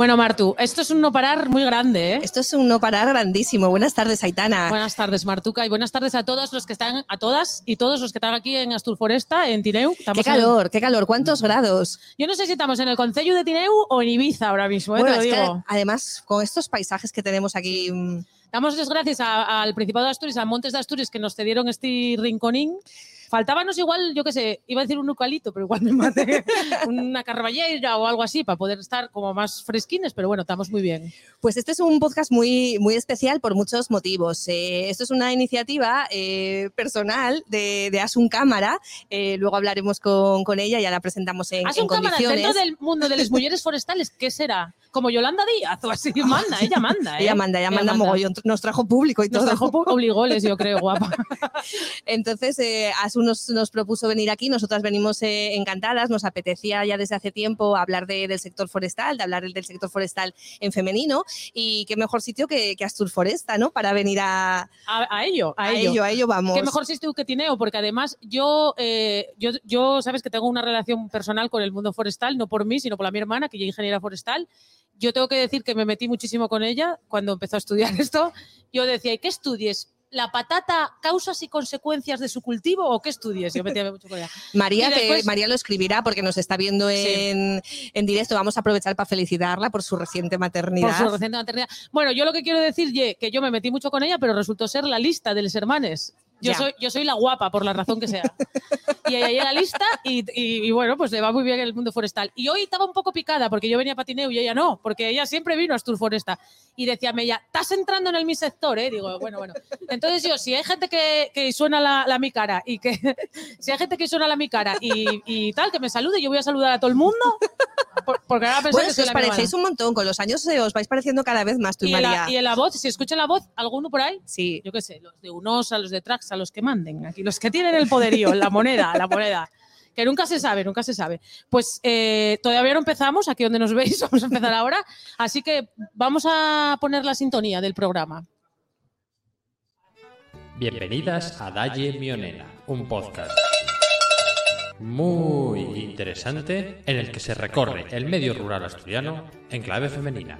Bueno, Martu, esto es un no parar muy grande, ¿eh? Esto es un no parar grandísimo. Buenas tardes, Aitana. Buenas tardes, Martuca, y buenas tardes a todos los que están, a todas y todos los que están aquí en Asturforesta, en Tineu. Qué calor, qué calor. ¿Cuántos grados? Yo no sé si estamos en el Concello de Tineu o en Ibiza ahora mismo, ¿eh? Bueno, te lo digo. además, con estos paisajes que tenemos aquí. mm, Damos las gracias al Principado de Asturias, a Montes de Asturias, que nos cedieron este rinconín. Faltábamos igual, yo qué sé, iba a decir un eucalipto, pero igual me maté, una carballeira o algo así para poder estar como más fresquines, pero bueno, estamos muy bien. Pues este es un podcast muy, muy especial por muchos motivos. Eh, esto es una iniciativa eh, personal de, de Asun Cámara. Eh, luego hablaremos con, con ella, ya la presentamos en, Haz en cámara condiciones. dentro del mundo de las mujeres forestales, ¿qué será? Como Yolanda Díaz o así, manda, ella manda. ¿eh? Ella manda, ella manda mogollón. Nos trajo público y Nos todo. trajo pu- obligoles, yo creo, guapa. Entonces, eh, Asu nos, nos propuso venir aquí, nosotras venimos eh, encantadas, nos apetecía ya desde hace tiempo hablar de- del sector forestal, de hablar del sector forestal en femenino, y qué mejor sitio que, que Astur Foresta, ¿no? Para venir a, A, a ello, a, a ello. ello, a ello vamos. Qué mejor sitio que Tineo, porque además yo, eh, yo, yo, sabes que tengo una relación personal con el mundo forestal, no por mí, sino por la mi hermana, que es ingeniera forestal. Yo tengo que decir que me metí muchísimo con ella cuando empezó a estudiar esto. Yo decía, ¿y qué estudies? ¿La patata, causas y consecuencias de su cultivo o qué estudies? Yo mucho con ella. María, que María lo escribirá porque nos está viendo Sí. en, en directo. Vamos a aprovechar para felicitarla por su reciente maternidad. Por su reciente maternidad. Bueno, yo lo que quiero decir, ye, que yo me metí mucho con ella, pero resultó ser la lista de los hermanes. Yo Ya. soy, yo soy la guapa, por la razón que sea. Y llega a la lista y, y- y bueno, pues le va muy bien el mundo forestal. Y hoy estaba un poco picada porque yo venía a patineo y ella no, porque ella siempre vino a Astur Foresta. Y decía ella, estás entrando en el mi sector, ¿eh? Digo, bueno, bueno. Entonces yo, si hay gente que, que suena la, la mi cara y que, si hay gente que suena la mi cara y, y tal, que me salude, yo voy a saludar a todo el mundo. por- porque ahora Bueno, que es soy que os parecéis un montón. Con los años os vais pareciendo cada vez más tú y, María. la, y en la voz, si escuchan la voz, alguno por ahí, Sí. yo qué sé, los de Unos, a los de Trax, a los que manden, aquí, los que tienen el poderío, la moneda, la moneda. Que nunca se sabe, nunca se sabe. Pues eh, todavía no empezamos, aquí donde nos veis, vamos a empezar ahora. Así que vamos a poner la sintonía del programa. Bienvenidas a Dalle Mionena, un podcast muy interesante en el que se recorre el medio rural asturiano en clave femenina.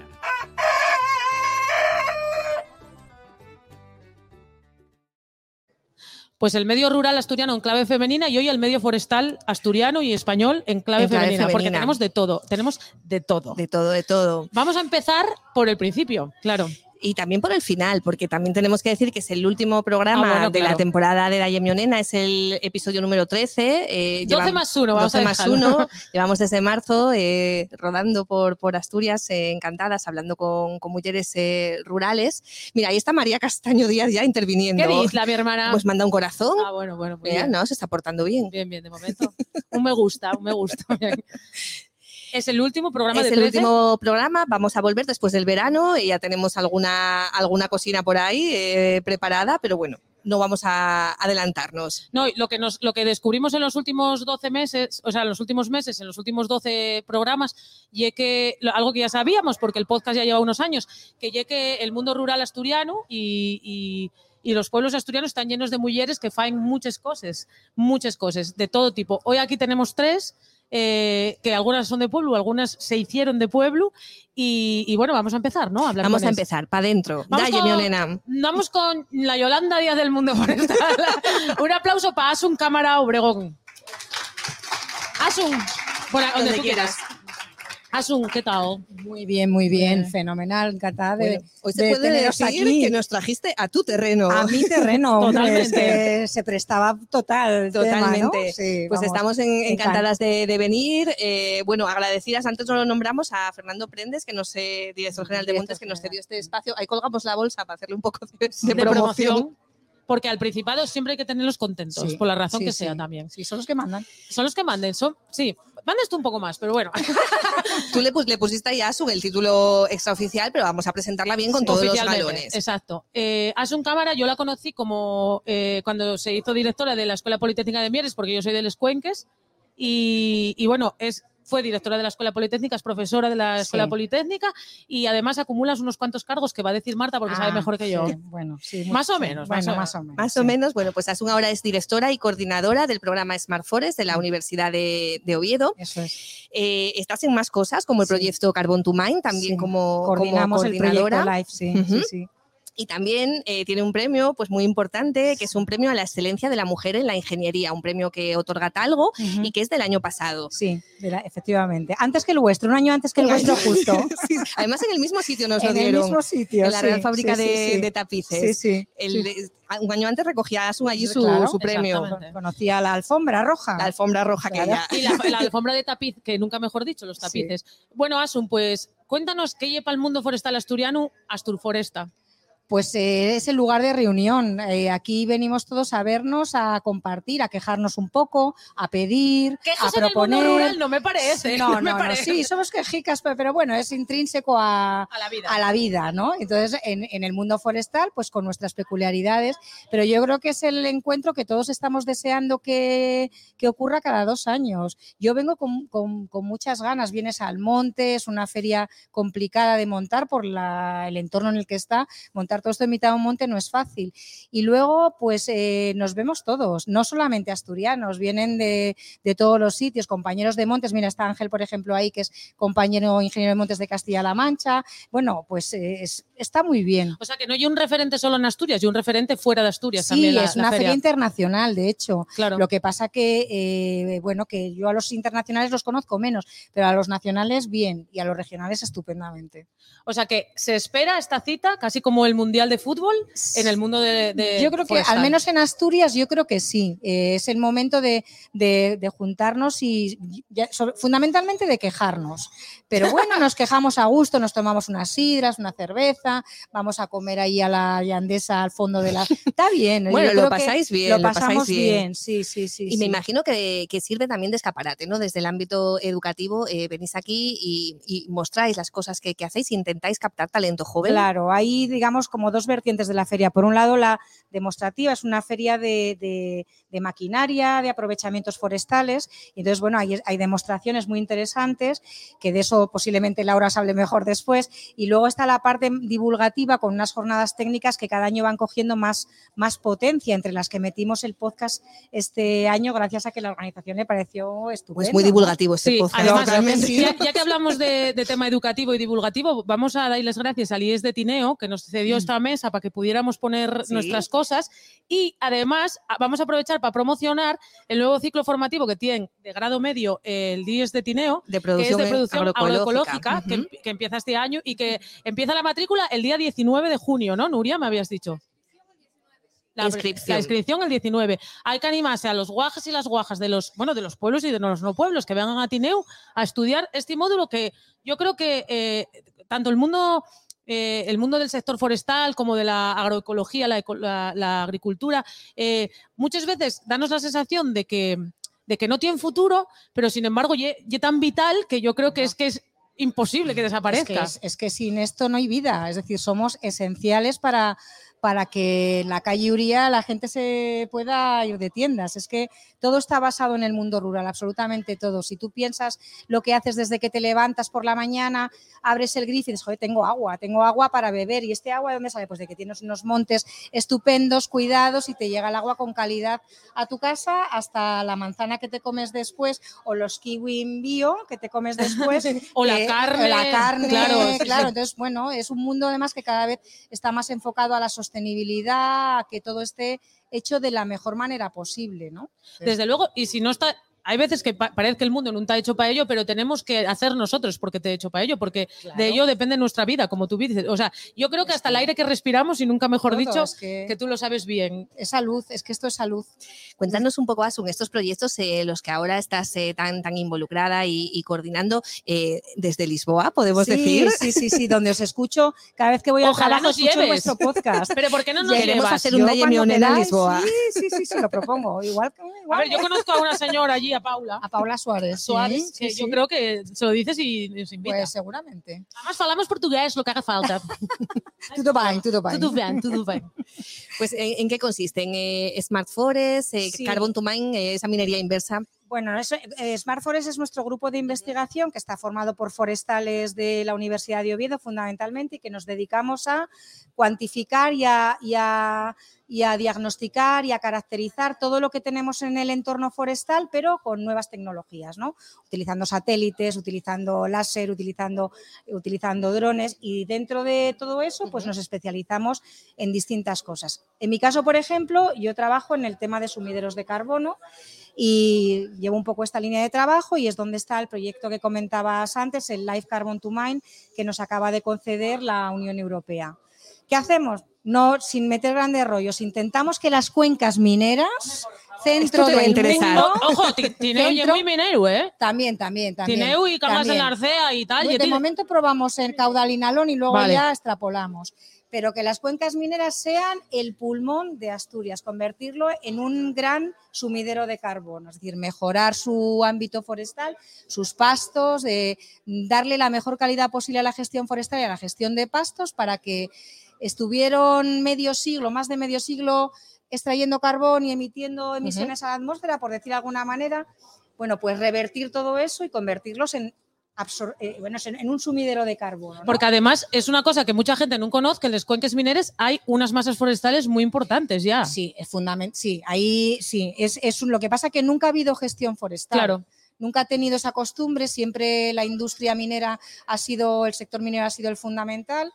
Pues el medio rural asturiano en clave femenina y hoy el medio forestal asturiano y español en clave, En clave femenina, porque femenina. tenemos de todo, tenemos de todo. De todo, de todo. Vamos a empezar por el principio, claro. Y también por el final, porque también tenemos que decir que es el último programa Ah, bueno, de la temporada de la Yemionena, es el episodio número 13. eh, 12 llevam- más 1, vamos 12 a más dejarlo. 1. Llevamos desde marzo eh, rodando por, por Asturias, eh, encantadas, hablando con, con mujeres eh, rurales. Mira, ahí está María Castaño Díaz ya interviniendo. ¿Qué dice la mi hermana? Pues manda un corazón. Ah, bueno, bueno. Mira, bien. no, se está portando bien. Bien, bien, de momento. Un me gusta, un me gusta. Es el último programa Es de el 13. último programa, vamos a volver después del verano y ya tenemos alguna, alguna cocina por ahí eh, preparada, pero bueno, no vamos a adelantarnos. No, lo que, nos, lo que descubrimos en los últimos 12 meses, o sea, en los últimos meses, en los últimos 12 programas, y que algo que ya sabíamos, porque el podcast ya lleva unos años, que ya que el mundo rural asturiano y, y- y los pueblos asturianos están llenos de mujeres que faen muchas cosas, muchas cosas, de todo tipo. Hoy aquí tenemos tres, eh, que algunas son de pueblo, algunas se hicieron de pueblo, y, y bueno, vamos a empezar, ¿no? hablar Vamos a empezar, para adentro. Vamos con- mi onena. Vamos con la Yolanda Díaz del Mundo Forestal. Un aplauso para Asun Cámara Obregón. Asun, por donde, Donde tú quieras. quieras. Asun, ¿qué tal? Muy bien, muy bien, Bien. fenomenal, encantada de, Bueno, hoy se de puede decir aquí. que nos trajiste a tu terreno. A mi terreno, Totalmente. se prestaba total. el tema, ¿no? Totalmente. Sí, Pues vamos. estamos en- encanta. encantadas de, de venir. Eh, bueno, agradecidas, antes no lo nombramos, a Fernando Prendes, que nos, eh, director general de Montes, que nos cedió este espacio. Ahí colgamos la bolsa para hacerle un poco de, de De promoción. promoción. Porque al Principado siempre hay que tenerlos contentos, Sí, por la razón sí, que sí. sea también. Sí, son los que mandan. Son los que manden, son, sí, mandes tú un poco más, pero bueno. Tú le, pus- le pusiste ahí a Asu el título extraoficial, pero vamos a presentarla bien con todos los galones. Exacto. Eh, Asun Cámara, yo la conocí como eh, cuando se hizo directora de la Escuela Politécnica de Mieres, porque yo soy de Les Cuenques. Y, y bueno, es fue directora de la Escuela Politécnica, es profesora de la Escuela Sí. Politécnica y además acumulas unos cuantos cargos que va a decir Marta porque sabe Ah, mejor que yo. sí, bueno, sí, Más o menos, más o- más o menos. Más o menos, bueno, pues Asun ahora es directora y coordinadora del programa Smart Forest de la Universidad de, de Oviedo. Eso es. Eh, estás en más cosas, como el Sí. proyecto Carbon to Mind, también Sí, como, el coordinadora. proyecto Life, sí, sí. Y también eh, tiene un premio pues muy importante, que es un premio a la excelencia de la mujer en la ingeniería, un premio que otorga Talgo y que es del año pasado. Sí, la- efectivamente. Antes que el vuestro, un año antes que el vuestro justo. Sí, Además, en el mismo sitio nos lo en el dieron, mismo sitio. en la sí, Real Fábrica sí, de, sí, sí. de Tapices. Sí, sí. El- sí. Un año antes recogía Asun allí su, claro. su premio. Conocía la alfombra roja. la alfombra roja Claro. que Y la, la alfombra de tapiz, que nunca mejor dicho, los Sí. tapices. Bueno, Asun, pues cuéntanos qué lleva el mundo forestal asturiano Asturforesta. Pues eh, es el lugar de reunión. Eh, aquí venimos todos a vernos, a compartir, a quejarnos un poco, a pedir, a Quejas en el proponer. mundo rural no me parece. no, me no, parece. sí, somos quejicas, pero, pero bueno, es intrínseco a, A la vida. a la vida, ¿no? Entonces, en, en el mundo forestal, pues con nuestras peculiaridades, pero yo creo que es el encuentro que todos estamos deseando que, que ocurra cada dos años. Yo vengo con, con- con muchas ganas, vienes al monte, es una feria complicada de montar por la- el entorno en el que está, montar todo esto en mitad de un monte no es fácil. Y luego, pues eh, nos vemos todos, no solamente asturianos, vienen de, de todos los sitios, compañeros de montes, mira, está Ángel, por ejemplo, ahí, que es compañero ingeniero de montes de Castilla-La Mancha, bueno, pues eh, es- está muy bien. O sea, que no hay un referente solo en Asturias, y un referente fuera de Asturias Sí, también. es la una feria. internacional, de hecho. Claro. Lo que pasa que, eh, bueno, que yo a los internacionales los conozco menos, pero a los nacionales bien y a los regionales estupendamente. O sea, que se espera esta cita, casi como el Mundial de Fútbol, en el mundo de. de Yo creo que, al menos en Asturias, yo creo que sí. Eh, es el momento de, de- de juntarnos y ya- sobre- fundamentalmente de quejarnos. Pero bueno, nos quejamos a gusto, nos tomamos unas sidras, una cerveza, vamos a comer ahí a la yandesa al fondo de la. Está bien. Bueno, lo pasáis bien, Lo lo pasáis pasamos bien. bien. sí, sí, sí. Y me imagino que, que sirve también de escaparate, ¿no? Desde el ámbito educativo eh, venís aquí y, y mostráis las cosas que, que hacéis, intentáis captar talento joven. Claro, hay, digamos, como dos vertientes de la feria. Por un lado, la demostrativa es una feria de, de- de maquinaria, de aprovechamientos forestales. Y entonces, bueno, hay, hay demostraciones muy interesantes, que de eso posiblemente Laura os hable mejor después. Y luego está la parte divulgativa con unas jornadas técnicas que cada año van cogiendo más, más potencia, entre las que metimos el podcast este año, gracias a que la organización le pareció estupendo. Pues muy divulgativo este Sí, podcast. además, totalmente. ya, ya que hablamos de, de tema educativo y divulgativo, vamos a darles gracias al IES de Tineo, que nos cedió esta mesa para que pudiéramos poner Sí. nuestras cosas. Y además, vamos a aprovechar para promocionar el nuevo ciclo formativo que tiene de grado medio el IES de Tineo, de que es producción, de producción agroecológica. agroecológica, que, Ujú. em- que empieza este año y que empieza la matrícula el día 19 de junio, ¿no, Nuria? Me habías dicho. La, Inscripción. la inscripción el 19. Hay que animarse a los guajes y las guajas de los, bueno, de los pueblos y de los no pueblos que vengan a Tineu a estudiar este módulo que yo creo que eh, tanto el mundo, eh, el mundo del sector forestal como de la agroecología, la, eco- la- la agricultura, eh, muchas veces danos la sensación de que, de que no tienen futuro, pero sin embargo, ye tan vital que yo creo que es que es imposible que Es desaparezca. que, es, es que sin esto no hay vida, es decir, somos esenciales para, para que en la calle Uría la gente se pueda ir de tiendas. Es que todo está basado en el mundo rural, absolutamente todo. Si tú piensas lo que haces desde que te levantas por la mañana, abres el grifo y dices, joder, tengo agua, tengo agua para beber. ¿Y este agua de dónde sale? Pues de que tienes unos montes estupendos, cuidados y te llega el agua con calidad a tu casa, hasta la manzana que te comes después o los kiwi bio que te comes después. O la eh, carne, o la carne, claro, claro. Entonces, bueno, es un mundo además que cada vez está más enfocado a la sostenibilidad, a que todo esté hecho de la mejor manera posible, ¿no? Desde luego, y si no está, hay veces que pa- parece que el mundo no está hecho para ello, pero tenemos que hacer nosotros porque te he hecho para ello, porque de ello depende nuestra vida, como tú dices. O sea, yo creo que hasta el aire que respiramos, y nunca mejor Todo, dicho, es que, que tú lo sabes bien. es salud, es que esto es salud. Cuéntanos un poco, Asun, estos proyectos eh, los que ahora estás eh, tan, tan involucrada y, y coordinando eh, desde Lisboa, podemos sí, decir. Sí, sí, sí, donde os escucho cada vez que voy al Ojalá trabajo nos escucho lleves. vuestro podcast. Pero ¿por qué no nos Queremos llevas? hacer un en Lisboa. Sí, sí, sí, sí, lo propongo. Igual que A igual ver, yo conozco a una señora allí, a Paula a Paula Suárez. sí, Suárez, sí, que yo sí. creo que se lo dices y nos invita. Pues seguramente. Además, falamos portugués, lo que haga falta. Tudo bien, tudo bien. Todo bien, todo bien. Pues, ¿en, en qué consisten? Eh, Smart Forest, eh, Sí. Carbon to Mine, eh, esa minería inversa. Bueno, eso, eh, Smart Forest es nuestro grupo de investigación que está formado por forestales de la Universidad de Oviedo fundamentalmente y que nos dedicamos a cuantificar y a, y a- y a diagnosticar y a caracterizar todo lo que tenemos en el entorno forestal, pero con nuevas tecnologías, ¿no? Utilizando satélites, utilizando láser, utilizando, utilizando drones y dentro de todo eso, pues nos especializamos en distintas cosas. En mi caso, por ejemplo, yo trabajo en el tema de sumideros de carbono y llevo un poco esta línea de trabajo y es donde está el proyecto que comentabas antes, el Life Carbon to Mine, que nos acaba de conceder la Unión Europea. ¿Qué hacemos? No, sin meter grandes rollos, intentamos que las cuencas mineras, centro te va a del interesar. mundo, Ojo, ti- Tineu y muy minero, ¿eh? también, también, también. Tineu y Camas también. Narcea y tal. De momento probamos el caudal inalón y luego Vale. ya extrapolamos. Pero que las cuencas mineras sean el pulmón de Asturias, convertirlo en un gran sumidero de carbono, es decir, mejorar su ámbito forestal, sus pastos, eh, darle la mejor calidad posible a la gestión forestal y a la gestión de pastos para que estuvieron medio siglo, más de medio siglo, extrayendo carbón y emitiendo emisiones a la atmósfera, por decir de alguna manera, bueno, pues revertir todo eso y convertirlos en, eh, bueno, en un sumidero de carbono. ¿no? Porque además es una cosa que mucha gente no conoce, que en los cuenques mineres hay unas masas forestales muy importantes ya. Sí, es fundamental. Sí, ahí sí, es, es lo que pasa que nunca ha habido gestión forestal. Claro. Nunca ha tenido esa costumbre, siempre la industria minera ha sido, el sector minero ha sido el fundamental.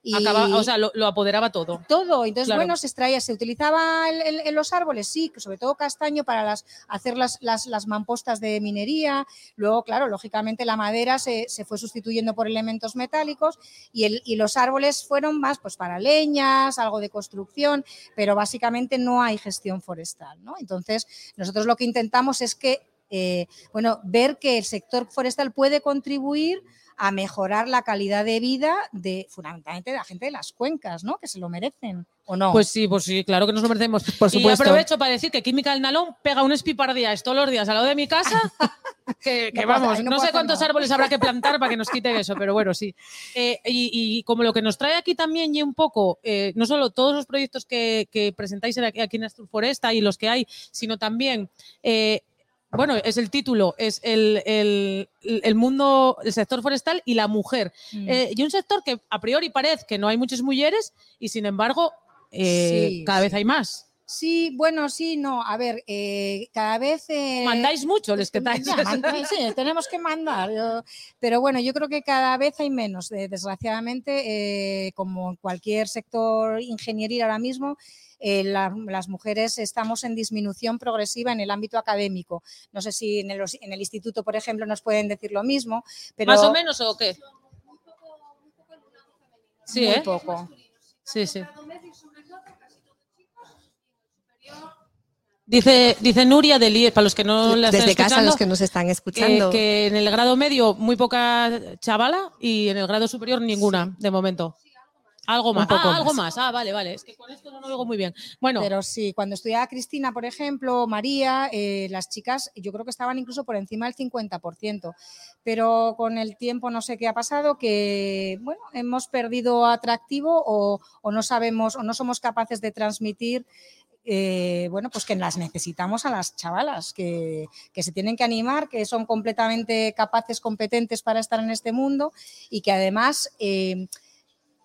Y Acaba- o sea, lo, lo apoderaba todo. todo. Entonces, Claro. bueno, se extraía, se utilizaba en los árboles, sí, sobre todo castaño para las, hacer las, las, las mampostas de minería. Luego, claro, lógicamente la madera se, se fue sustituyendo por elementos metálicos y, el, y los árboles fueron más pues para leñas, algo de construcción, pero básicamente no hay gestión forestal. ¿no? Entonces, nosotros lo que intentamos es que, eh, bueno, ver que el sector forestal puede contribuir a mejorar la calidad de vida de fundamentalmente de la gente de las cuencas, ¿no? Que se lo merecen o no. Pues sí, pues sí, claro que nos lo merecemos. Por Y supuesto. aprovecho para decir que Química del Nalón pega unos pipardías todos los días al lado de mi casa. Que, que No vamos, no, sé cuántos nada. árboles habrá que plantar para que nos quiten eso, pero bueno, sí. Eh, y, y como lo que nos trae aquí también y un poco, eh, no solo todos los proyectos que, que presentáis en aquí, aquí en Astur Foresta y los que hay, sino también eh, bueno, es el título, es el, el- el mundo, el sector forestal y la mujer. Mm. Eh, y un sector que a priori parece que no hay muchas mujeres y sin embargo eh, Sí, cada sí. vez hay más. Sí, bueno, sí, no. A ver, eh, cada vez. eh, Mandáis mucho, les que estáis. ya, manda- sí, tenemos que mandar. yo- pero bueno, yo creo que cada vez hay menos. eh, desgraciadamente, eh, como en cualquier sector ingenieril ahora mismo, eh, la- las mujeres estamos en disminución progresiva en el ámbito académico. No sé si en el, en el instituto, por ejemplo, nos pueden decir lo mismo, pero ¿Más o menos o qué? Sí, muy ¿eh? poco. Sí, sí. Dice, dice Nuria del IES, para los que no la están Desde casa, escuchando, los que nos están que, escuchando. que en el grado medio muy poca chavala y en el grado superior ninguna, de momento. Algo más. ah, algo más. Ah, vale, vale. Es que con esto no lo oigo muy bien. Bueno, Pero sí, cuando estudiaba Cristina, por ejemplo, María, eh, las chicas, yo creo que estaban incluso por encima del 50%. Pero con el tiempo no sé qué ha pasado, que bueno, hemos perdido atractivo o, o no sabemos o no somos capaces de transmitir. eh, bueno, pues que las necesitamos a las chavalas, que, que se tienen que animar, que son completamente capaces, competentes para estar en este mundo y que además eh,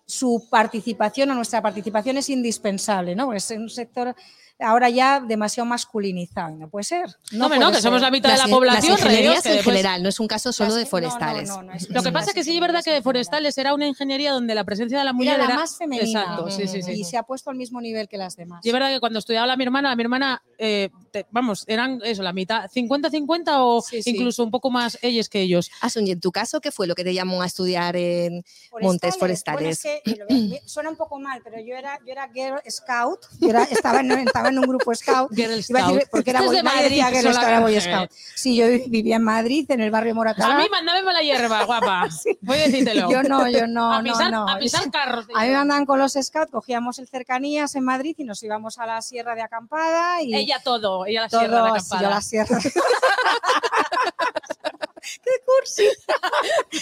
su participación o nuestra participación es indispensable, ¿no? Porque es un sector ahora ya demasiado masculinizado, no puede ser. no, hombre, no, puede que somos la mitad de la población. las ingenierías reíos, que en después- general, no es un caso solo de Las- forestales. no, no, no, es- Lo que pasa es que sí es verdad que de forestales era una ingeniería donde la presencia de la mujer Era la más femenina Exacto, sí, sí, sí. y se ha puesto al mismo nivel que las demás. Y es verdad que cuando estudiaba la mi hermana, la mi hermana, eh, te- vamos, eran eso, la mitad, 50-50 o Sí, sí. incluso un poco más ellas que ellos. Asun, y en tu caso, ¿qué fue lo que te llamó a estudiar en montes forestales? Bueno, es que, lo ve- suena un poco mal, pero yo era, yo era Girl Scout, yo era- estaba, en, estaba en un grupo Scout. Decir, porque era boy, de Madrid, Scout, era Boy. Scout. Sí, yo vivía en Madrid, en el barrio Moratalá. A mí mandame la hierba, guapa. Voy a decírtelo. Yo no, yo no, a pisar, no, no. A pisar carros. A mí me hierba. mandaban con los scouts, cogíamos el cercanías en Madrid y nos íbamos a la sierra de acampada y Ella todo, ella la todo, sierra de la sí, yo acampada. la sierra.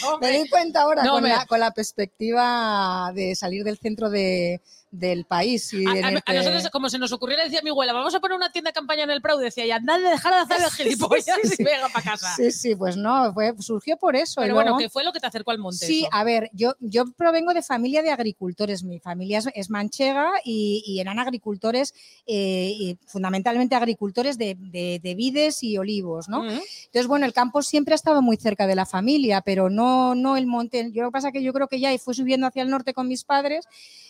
Hombre, Me di cuenta ahora No, con, me- la, con la perspectiva de salir del centro de, del país. Y A, a- que- nosotros, como se nos ocurriera, decía mi abuela, vamos a poner una tienda de campaña en el Prado. Decía, y andad de dejar de hacer el gilipollas y venga para casa. Sí, sí, pues no, fue, surgió por eso. y Pero bueno, ¿qué fue lo que te acercó al monte? Sí, eso? a ver, yo, yo provengo de familia de agricultores. Mi familia es, es manchega y, y eran agricultores, eh, y fundamentalmente agricultores de, de- de vides y olivos, ¿no? Entonces, bueno, el campo siempre ha estado muy cerca de la familia, pero no, no el monte. Yo lo que pasa es que yo creo que ya fui subiendo hacia el norte con mis padres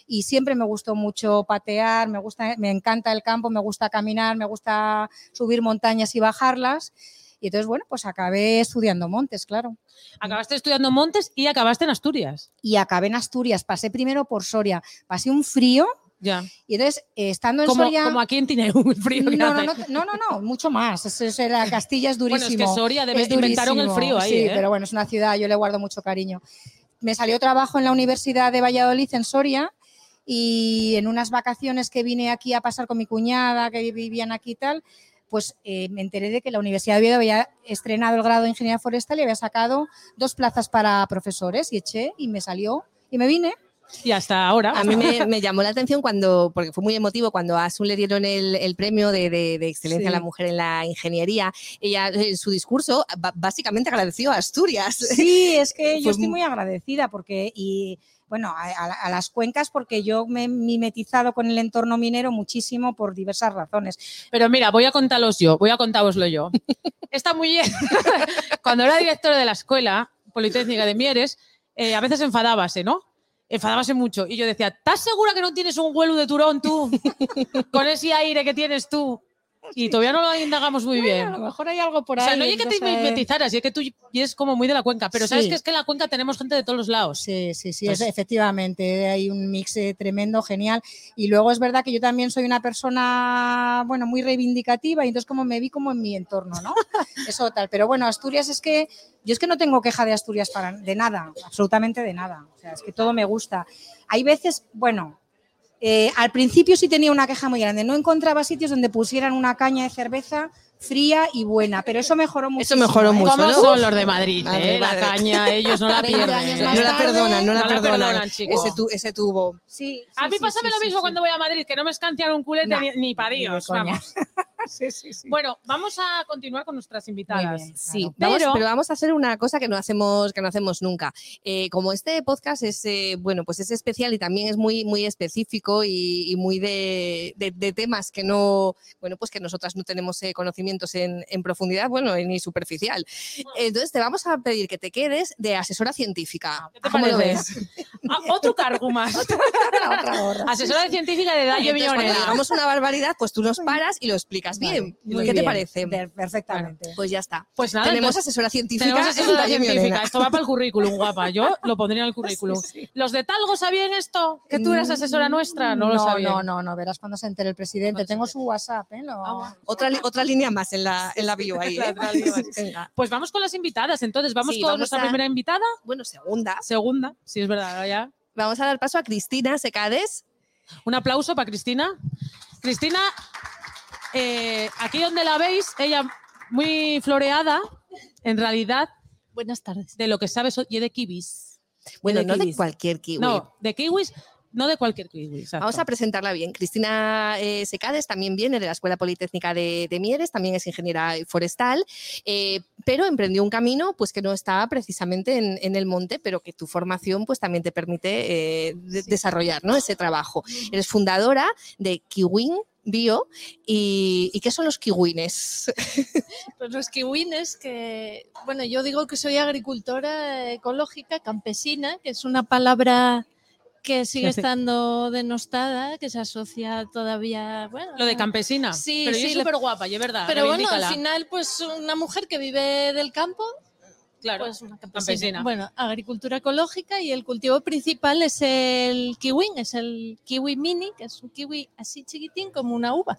y siempre me gustó mucho patear, me gusta, me encanta el campo, me gusta caminar, me gusta subir montañas y bajarlas. Y entonces, bueno, pues acabé estudiando montes, claro. Acabaste estudiando Montes y acabaste en Asturias. y acabé en Asturias. Pasé primero por Soria, pasé un frío Ya. y entonces eh, estando en Como, Soria. como aquí en Tineu, el frío que no, no, no, no, no, no, mucho más. Es, es- la Castilla es Bueno, durísimo. es que Soria debe- Es inventaron el frío ahí, Sí, ¿eh? pero bueno, es una ciudad, yo le guardo mucho cariño. Me salió trabajo en la Universidad de Valladolid, en Soria, y en unas vacaciones que vine aquí a pasar con mi cuñada, que vivían aquí y tal, pues eh, me enteré de que la Universidad de Oviedo había estrenado el grado de Ingeniería Forestal y había sacado dos plazas para profesores y eché y me salió y me vine. Y hasta ahora. A mí me, me llamó la atención cuando, porque fue muy emotivo, cuando a Asun le dieron el, el premio de, de- de excelencia Sí. a la mujer en la ingeniería. Ella, en su discurso, básicamente agradeció a Asturias. Sí, es que yo Fue estoy mu- muy agradecida porque, y bueno, a, a- a las cuencas porque yo me he mimetizado con el entorno minero muchísimo por diversas razones. Pero mira, voy a contaros yo, voy a contároslo yo. Esta mujer, cuando era directora de la escuela Politécnica de Mieres, eh, a veces enfadábase, ¿no? Enfadábase mucho. Y yo decía, ¿estás segura que no tienes un huelu de turón tú? Con ese aire que tienes tú. Y todavía no lo indagamos muy bien. a lo mejor hay algo por O ahí. sea, no es que te mimetizaras, es que tú es como muy de la cuenca, pero sabes que es que en la cuenca tenemos gente de todos los lados. Sí, sí, sí, Pues- es, efectivamente, hay un mix eh, tremendo, genial. Y luego es verdad que yo también soy una persona, bueno, muy reivindicativa y entonces como me vi como en mi entorno, ¿no? Eso tal. Pero bueno, Asturias es que, yo es que no tengo queja de Asturias para, de nada, absolutamente de nada. O sea, es que todo me gusta. Hay veces, bueno, eh, al principio sí tenía una queja muy grande, no encontraba sitios donde pusieran una caña de cerveza fría y buena, pero eso mejoró mucho. Eso mejoró mucho. ¿Cómo ¿no? son los de Madrid? Madre, eh? La caña, ellos no la 20 pierden. No la perdonan, no la no la perdonan. perdonan, chico. Ese, tu- ese tubo. Sí, A mí sí, pásame sí, lo mismo sí. cuando voy a Madrid, que no me escancian un culete ni, ni para Dios, vamos. Sí, sí, sí. Bueno, vamos a continuar con nuestras invitadas. bien. Sí, Claro. vamos- Pero- pero, vamos a hacer una cosa que no hacemos, que no hacemos nunca. Eh, como este podcast es eh, bueno, pues es especial y también es muy, muy específico y, y muy de, de- de temas que no, bueno, pues que nosotras no tenemos eh, conocimientos en, en profundidad, bueno, ni superficial. Entonces te vamos a pedir que te quedes de asesora científica. ¿Qué te ¿Cómo lo parece? ves? Ah, otro cargo más. Otra gorra. Asesora de científica de Dalle Entonces, cuando digamos una barbaridad, pues tú nos paras y lo explicas Bien. ¿Qué te parece? Per- Perfectamente. Pues ya está. Pues nada, tenemos entonces, asesora científica. tenemos en asesora científica. Esto va para el currículum, guapa. Yo lo pondría en el currículum. ¿Los de Talgo sabían esto? ¿Que tú eras asesora nuestra? No, lo sabían. No, no, no, verás cuando se entere el presidente. No Tengo su WhatsApp, ¿eh? Lo- Ah. Otra, otra línea más en la, en la bio ahí. ¿eh? Pues vamos con las invitadas. Entonces, vamos Sí, con vamos nuestra a- primera invitada. Bueno, segunda. Segunda, sí es verdad, ya. Vamos a dar paso a Cristina Secades. Un aplauso para Cristina. Cristina, eh, aquí donde la veis, ella muy floreada, en realidad, Buenas tardes. de lo que sabes y de kiwis. Bueno, de no de cualquier kiwi. No, de kiwis, no de cualquier kiwi. Vamos a presentarla bien. Cristina eh, Secades también viene de la Escuela Politécnica de, de Mieres, también es ingeniera forestal, eh, pero emprendió un camino pues, que no está precisamente en, en el monte, pero que tu formación pues, también te permite eh, de- desarrollar ¿no? ese trabajo. Eres fundadora de Kiwin Bio. ¿Y, y qué son los kiwines? Pues los kiwines, que, bueno, yo digo que soy agricultora ecológica, campesina, que es una palabra que sigue estando denostada, que se asocia todavía, bueno, Lo de campesina. Sí, pero sí, súper guapa, y es verdad. Pero bueno, al final, pues una mujer que vive del campo, claro, pues una campesina. campesina. Bueno, agricultura ecológica y el cultivo principal es el kiwin, es el kiwi mini, que es un kiwi así chiquitín como una uva.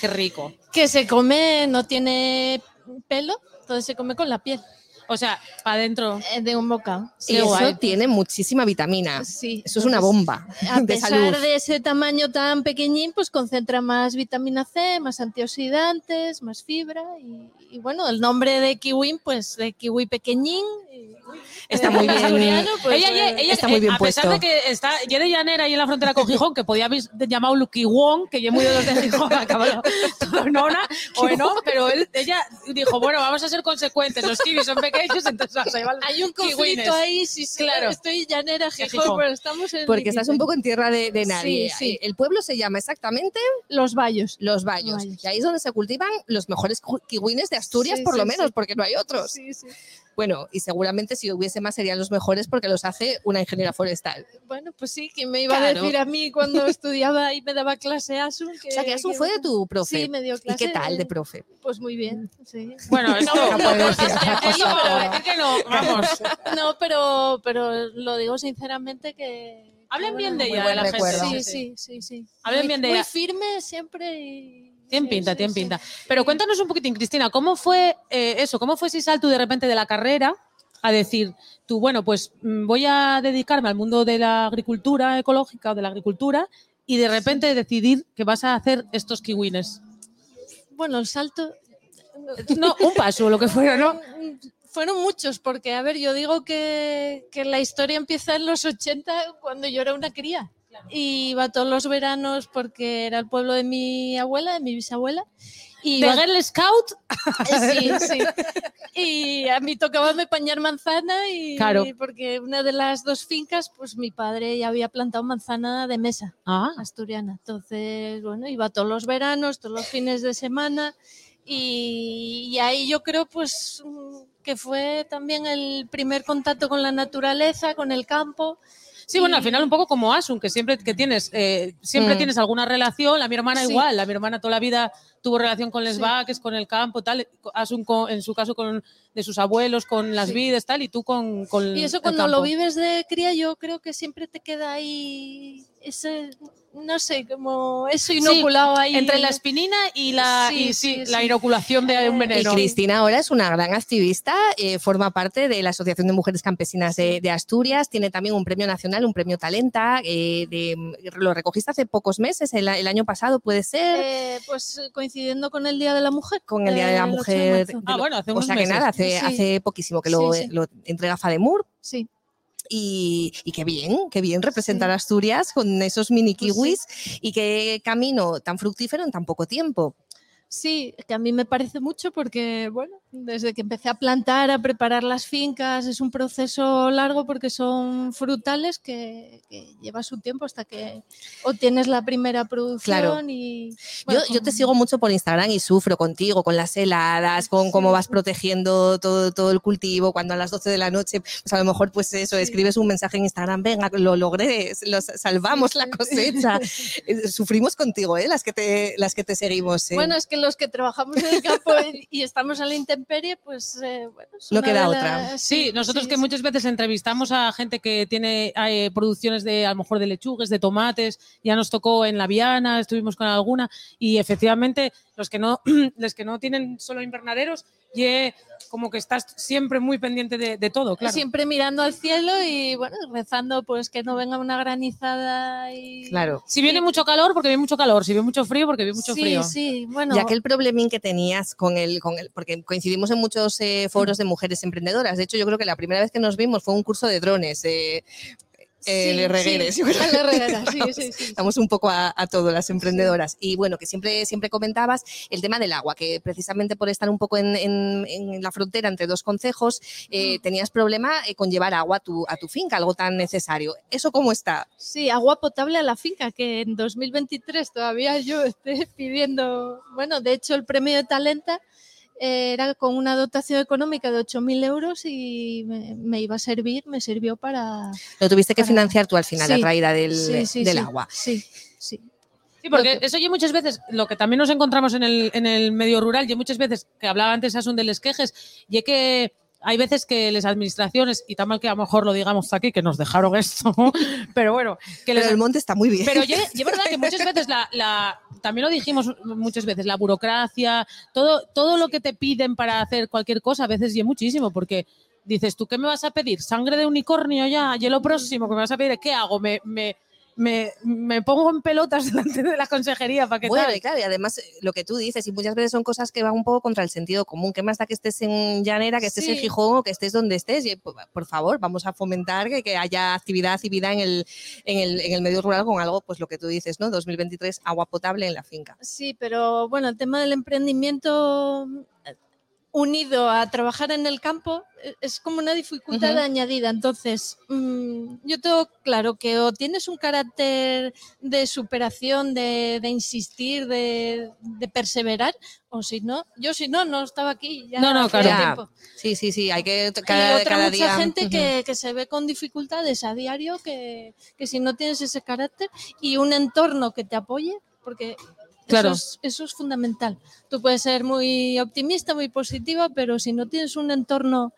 qué rico. que se come, no tiene pelo, entonces se come con la piel. O sea, para adentro. eh, de un bocado. Y Qué eso guay. tiene muchísima vitamina. Sí. Eso es una bomba A de pesar salud. de ese tamaño tan pequeñín, pues concentra más vitamina C, más antioxidantes, más fibra y, y bueno, el nombre de kiwi, pues de kiwi pequeñín. y- Está muy bien. pues, ella, ella- está muy eh, bien a pesar de que está Yere Llanera ahí en la frontera con Gijón, que podía haber llamado Lucky Wong, que ya muy de los de Gijón, nona, o no, pero él, ella dijo, bueno, vamos a ser consecuentes, los kiwis son pequeños, entonces vamos a llevar Hay un conflicto ahí, sí, sí, Claro. Estoy llanera, Gijón, Gijón. pero estamos en Porque estás un poco en tierra de, de nadie. Sí, sí. El pueblo se llama exactamente Los vallos. Los Vallos. Y ahí es donde se cultivan los mejores kiwines de Asturias, Sí, por lo menos, sí. porque no hay otros. Sí, sí. Bueno, y seguramente si hubiese más serían los mejores porque los hace una ingeniera forestal. Bueno, pues sí, que me iba a decir a mí cuando estudiaba y me daba clase ASUN. Que, O sea, que Asun que- fue de tu profe. Sí, me dio ¿Y clase. qué tal de profe? Pues muy bien, sí. Bueno, esto No, decir pero- decir que no, vamos. No, pero, pero lo digo sinceramente que... Hablen bien de muy ella, de la gente. Sí, sí. sí, sí. Hablen Muy- bien de muy ella. firme siempre y... Tienen sí, pinta, sí, sí. pinta. Pero cuéntanos un poquitín, Cristina, ¿cómo fue eh, eso? ¿Cómo fue ese salto de repente de la carrera a decir, tú, bueno, pues mm, voy a dedicarme al mundo de la agricultura ecológica o de la agricultura y de repente decidir que vas a hacer estos kiwines? Bueno, el salto... No, un paso, lo que fuera, ¿no? Fueron muchos, porque, a ver, yo digo que, que la historia empieza en los 80, cuando yo era una cría. Y iba todos los veranos porque era el pueblo de mi abuela, de mi bisabuela. Y De iba- Girl Scout, Sí, sí. Y a mí tocaba me pañar manzana y Claro. porque una de las dos fincas, pues mi padre ya había plantado manzana de mesa ah, asturiana. Entonces, bueno, iba todos los veranos, todos los fines de semana y, y ahí yo creo pues mm, que fue también el primer contacto con la naturaleza, con el campo. Sí, bueno, al final un poco como Asun, que siempre que tienes, eh, siempre Mm. tienes alguna relación, la mi hermana Sí. igual, la mi hermana toda la vida tuvo relación con les Sí. vaques, con el campo, tal, Asun con- en su caso con de sus abuelos, con las Sí. vides, tal, y tú con, con Y eso el cuando lo vives de cría, yo creo que siempre te queda ahí ese, no sé, como eso inoculado ahí. Entre la espinina y la, Sí, y sí, sí, la sí. inoculación de un Eh, Y veneno. Cristina ahora es una gran activista, eh, forma parte de la Asociación de Mujeres Campesinas de, de Asturias, tiene también un premio nacional, un premio Talenta, eh, de- lo recogiste hace pocos meses, el, el año pasado puede ser, Eh, pues eh, coincidiendo con el Día de la Mujer. con el Día de la 8 Mujer. Ah, bueno, hace o sea que meses. nada, hace, Sí. hace poquísimo que lo, Sí, sí. lo entrega Fademur. Sí. Y, y qué bien, qué bien representar Asturias con esos mini Pues sí. kiwis y qué camino tan fructífero en tan poco tiempo. Sí, que a mí me parece mucho porque, bueno, desde que empecé a plantar, a preparar las fincas, es un proceso largo porque son frutales que, que lleva su tiempo hasta que obtienes la primera producción Claro. y... Yo, bueno, yo te con- sigo mucho por Instagram y sufro contigo, con las heladas, con cómo vas protegiendo todo, todo el cultivo, cuando a las 12 de la noche, pues a lo mejor pues eso, escribes un mensaje en Instagram, venga, lo logré, lo salvamos la cosecha. Eh, Sufrimos contigo, ¿eh? las, que te, las que te seguimos. ¿eh? Bueno, es que los que trabajamos en el campo y, y estamos a la intemperie, pues eh, bueno, es No queda otra. Sí, nosotros sí, que sí. muchas veces entrevistamos a gente que tiene eh, producciones de a lo mejor de lechugues, de tomates, ya nos tocó en la Viana, estuvimos con alguna y efectivamente los que no, los que no tienen solo invernaderos, ye, como que estás siempre muy pendiente de, de todo, claro. Siempre mirando al cielo y bueno, rezando pues que no venga una granizada y... Claro. Si viene mucho calor, porque viene mucho calor, si viene mucho frío, porque viene mucho sí, frío. sí, bueno. Ya aquel problemín que tenías con el, con el, porque coincidimos en muchos eh, foros de mujeres emprendedoras. De hecho, yo creo que la primera vez que nos vimos fue un curso de drones. eh, el Sí, Regueres, sí, Regueres, sí, estamos- sí. Estamos un poco a, a todo las emprendedoras. Y bueno, que siempre, siempre comentabas el tema del agua, que precisamente por estar un poco en, en- en la frontera entre dos concejos, eh, tenías problema eh, con llevar agua a tu, a tu finca, algo tan necesario. ¿Eso cómo está? Sí, agua potable a la finca, que en 2023 todavía yo esté pidiendo, bueno, de hecho el premio de Talenta eh, era con una dotación económica de 8.000 euros y me, me iba a servir, me sirvió para... Lo tuviste que Para- financiar tú al final, la Sí, traída del, Sí, sí, del sí, agua. Sí, sí. Sí, porque eso yo muchas veces, lo que también nos encontramos en el, en el medio rural, yo muchas veces, que hablaba antes Asun de les quejes, y que hay veces que las administraciones, y tan mal que a lo mejor lo digamos aquí, que nos dejaron esto, pero bueno, que Pero les, el monte está muy bien. pero yo, yo verdad que muchas veces la, la- también lo dijimos muchas veces, la burocracia, todo, todo lo que te piden para hacer cualquier cosa, a veces y muchísimo, porque dices, ¿tú qué me vas a pedir? ¿Sangre de unicornio ya? Y lo próximo que me vas a pedir, ¿qué hago? ¿Me, me, me, me pongo en pelotas delante de la consejería para que Bueno, tal? y claro, y además eh, lo que tú dices, y muchas veces son cosas que van un poco contra el sentido común. ¿Qué más da que estés en Llanera, que estés en. Gijón o que estés donde estés? Y, por, favor, vamos a fomentar que, que haya actividad y vida en el, en, el, en el medio rural con algo, pues lo que tú dices, ¿no? 2023, agua potable en la finca. Sí, pero bueno, el tema del emprendimiento eh, unido a trabajar en el campo eh, es como una dificultad añadida. Entonces, mm, yo tengo claro que o tienes un carácter de superación, de, de insistir, de, de perseverar, o si no, yo si no, no estaba aquí. Ya No, no, claro. Sí, sí, sí, hay que y cada, otra cada mucha día. gente que, que se ve con dificultades a diario, que, que si no tienes ese carácter y un entorno que te apoye, porque Claro. eso, es, eso es fundamental. Tú puedes ser muy optimista, muy positiva, pero si no tienes un entorno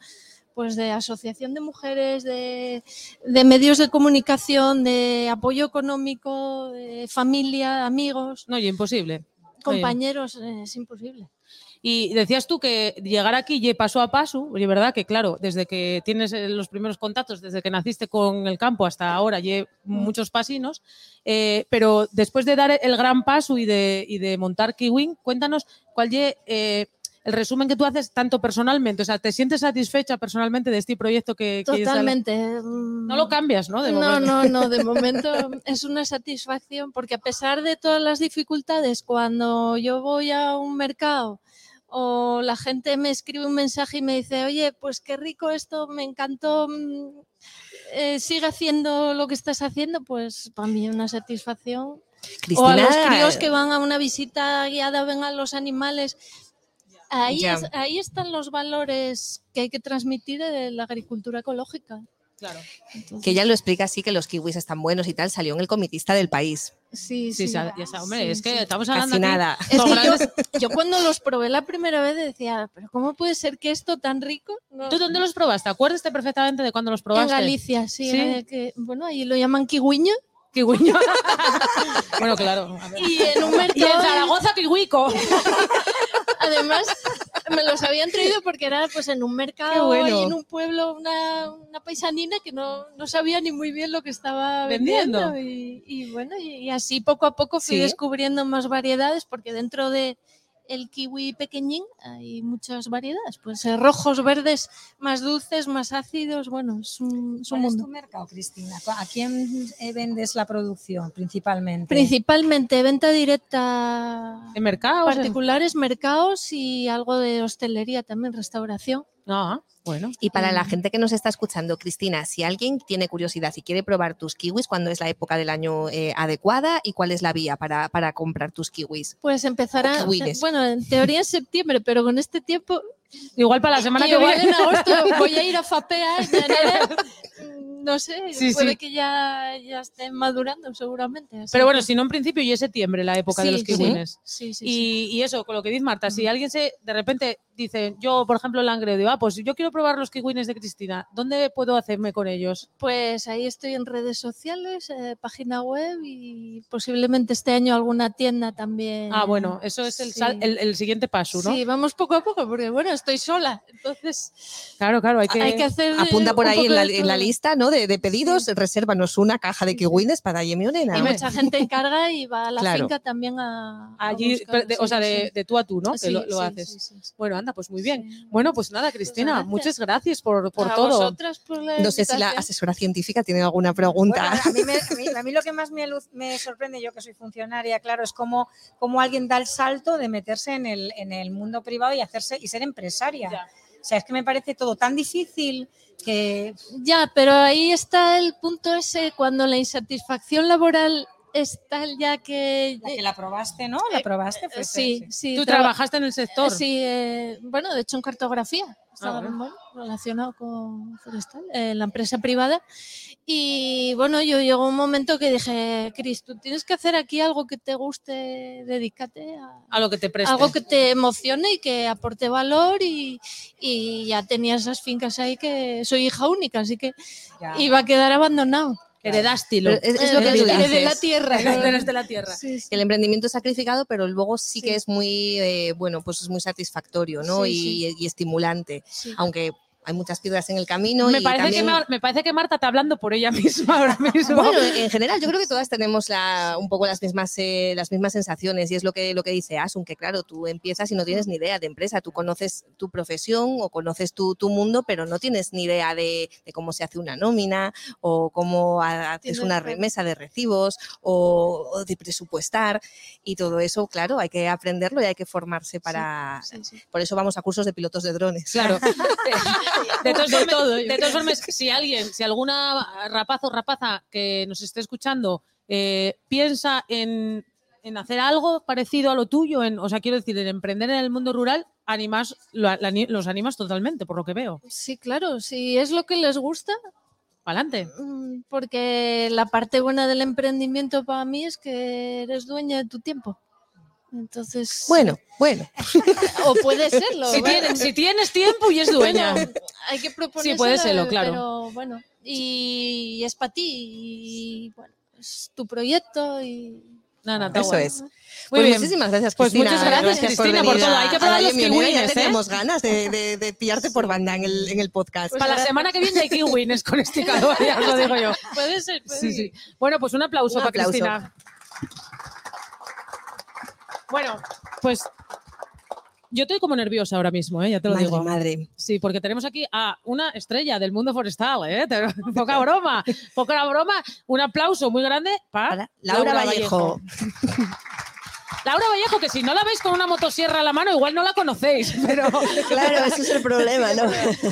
pues de asociación de mujeres, de, de medios de comunicación, de apoyo económico, de familia, amigos, No, y imposible. Compañeros, eh, es imposible. Y decías tú que llegar aquí y paso a paso, y verdad que claro, desde que tienes eh, los primeros contactos, desde que naciste con el campo hasta ahora, lle muchos pasinos, eh, pero después de dar el gran paso y de, y de montar Kiwin, cuéntanos cuál lle eh, el resumen que tú haces tanto personalmente, o sea, ¿te sientes satisfecha personalmente de este proyecto que que? Totalmente. No lo cambias, ¿no? De no, momento. no, no, de momento es una satisfacción porque a pesar de todas las dificultades, cuando yo voy a un mercado o la gente me escribe un mensaje y me dice, oye, pues qué rico esto, me encantó, mm, eh, sigue haciendo lo que estás haciendo, pues para mí es una satisfacción. O a Cristina, los críos que van a una visita guiada, ven a los animales. Ahí, es- ahí están los valores que hay que transmitir de la agricultura ecológica. Claro. que ella lo explica así, que los kiwis están buenos y tal, salió en el comitista del país. Sí, Sí, sí. ya hombre, Sí, es que sí. estamos hablando Casi aquí- nada. Es Son que yo, cuando los probé la primera vez decía, pero ¿cómo puede ser que esto tan rico? No- ¿Tú dónde los probaste? ¿Acuerdas perfectamente de cuándo los en probaste? Galicia, sí. Sí. que, bueno, ahí lo llaman kiwiño. Kiwiño. bueno, claro. a ver. Y en un Y en mercado, Zaragoza, Kiwico. además, me los habían traído porque era pues en un mercado bueno. y en un pueblo una, una paisanina que no, no sabía ni muy bien lo que estaba Vendiendo. vendiendo. Y, y bueno, y, y así poco a poco fui Sí. descubriendo más variedades porque dentro de el kiwi pequeñín hay muchas variedades, pues eh, rojos, verdes, más dulces, más ácidos, bueno, es un, es un ¿Cuál es mundo. tu mercado, Cristina? ¿A quién eh, vendes la producción principalmente? Principalmente venta directa ¿En mercado? particulares, mercados y algo de hostelería también, restauración. Ah, bueno. Y para la Mm. gente que nos está escuchando, Cristina, si alguien tiene curiosidad y quiere probar tus kiwis, ¿cuándo es la época del año eh, adecuada y cuál es la vía para, para comprar tus kiwis? Pues empezará, bueno, en teoría en septiembre, pero con este tiempo, Igual para la semana que igual viene. en agosto voy a ir a Fapea, en enero, mm, no sé, Sí, puede sí. que ya, ya estén madurando seguramente. así Pero bueno, si no en principio y es septiembre la época de los kiwines. sí, sí, sí. Y, y eso, con lo que dice Marta, si Mm. alguien se de repente dice, yo por ejemplo en Langreo, digo, ah, pues yo quiero probar los kiwines de Cristina, ¿dónde puedo hacerme con ellos? Pues ahí estoy en redes sociales, eh, página web y posiblemente este año alguna tienda también. Ah, bueno, eso es el, Sí. sal- el, el siguiente paso, ¿no? Sí, vamos poco a poco, porque bueno, estoy sola, entonces Claro, claro, hay que... hay que hacer. Apunta por ahí en la, en la lista ¿no? de, de pedidos, resérvanos una caja de kiwines para Yemi Onena. Y mucha gente encarga y va a la Claro. finca también a. a Allí, buscar, de- o sí, sea, de, sí. de tú a tú, ¿no? que Sí, lo, lo sí, haces. sí, sí, sí. Bueno, pues muy bien. Sí. Bueno, pues nada, Cristina, gracias. muchas gracias por, por A todo. vosotras por la No sé si la asesora científica tiene alguna pregunta. Bueno, a, mí me- a mí- a mí lo que más me, luz- me sorprende, yo que soy funcionaria, claro, es cómo, cómo alguien da el salto de meterse en el, en el mundo privado y hacerse y ser empresaria. Ya. O sea, es que me parece todo tan difícil que Ya, pero ahí está el punto ese, cuando la insatisfacción laboral es tal ya que. la, que la probaste, ¿no? La probaste, fue sí, sí. Tú traba- trabajaste en el sector. Sí, eh, bueno, de hecho en cartografía. Estaba- bueno. bueno, relacionado con Forestal, en la empresa privada. Y bueno, yo llegó un momento que dije, Cris, tú tienes que hacer aquí algo que te guste, dedícate a, A lo que te preste. algo que te emocione y que aporte valor y, y ya tenía esas fincas ahí que soy hija única, así que iba a quedar abandonado. Heredástilo. Es, es lo que tú Heredé de la dices. tierra. Heredas de la tierra. Sí, sí. El emprendimiento es sacrificado, pero luego sí, que Sí. es muy, eh, bueno, pues es muy satisfactorio, ¿no? Y, y estimulante. Aunque hay muchas piedras en el camino. Me y parece, que Mar- me parece que Marta está hablando por ella misma ahora mismo. Bueno, en general, yo creo que todas tenemos la- un poco las mismas, eh, las mismas sensaciones y es lo que, lo que dice Asun, que claro, tú empiezas y no tienes ni idea de empresa, tú conoces tu profesión o conoces tu, tu mundo, pero no tienes ni idea de, de cómo se hace una nómina o cómo ha- haces una remesa de recibos o, o de presupuestar y todo eso, claro, hay que aprenderlo y hay que formarse para... Sí, sí. Por eso vamos a cursos de pilotos de drones. Claro. De todas formas, todo, de todas formas, si alguien, si alguna rapaz o rapaza que nos esté escuchando eh, piensa en, en hacer algo parecido a lo tuyo, en, o sea, quiero decir, en emprender en el mundo rural, animas, lo- la- los animas totalmente, por lo que veo. Sí, claro, si es lo que les gusta, Adelante. mm, porque la parte buena del emprendimiento para mí es que eres dueña de tu tiempo. Entonces, Bueno, bueno. o puede serlo. Si bueno. tienes, si tienes tiempo y es dueña. Bueno, hay que proponer. Sí, puede serlo, claro. Pero bueno, y es para ti, y bueno, es tu proyecto y. No, no, está Eso guay. es. Muy Pues bien. muchísimas gracias, Pues Cristina. muchas gracias, Cristina, por venir todo. a- Hay que probar la los kiwines, Ya ¿eh? teníamos ganas de, de, de pillarte por banda en el, en el podcast. Pues Para la semana que viene hay kiwines con este calor, ya os lo digo yo. Puede ser, puede Sí, ser. sí. Bueno, pues un aplauso Un para aplauso. Cristina. Bueno, pues yo estoy como nerviosa ahora mismo, ¿eh? ya te lo madre, digo. madre. Sí, porque tenemos aquí a una estrella del mundo forestal, ¿eh? Poca broma, poca broma. Un aplauso muy grande para, Para Laura Vallejo. Laura Vallejo, que si no la veis con una motosierra a la mano, igual no la conocéis, pero Claro, ese es el problema, ¿no?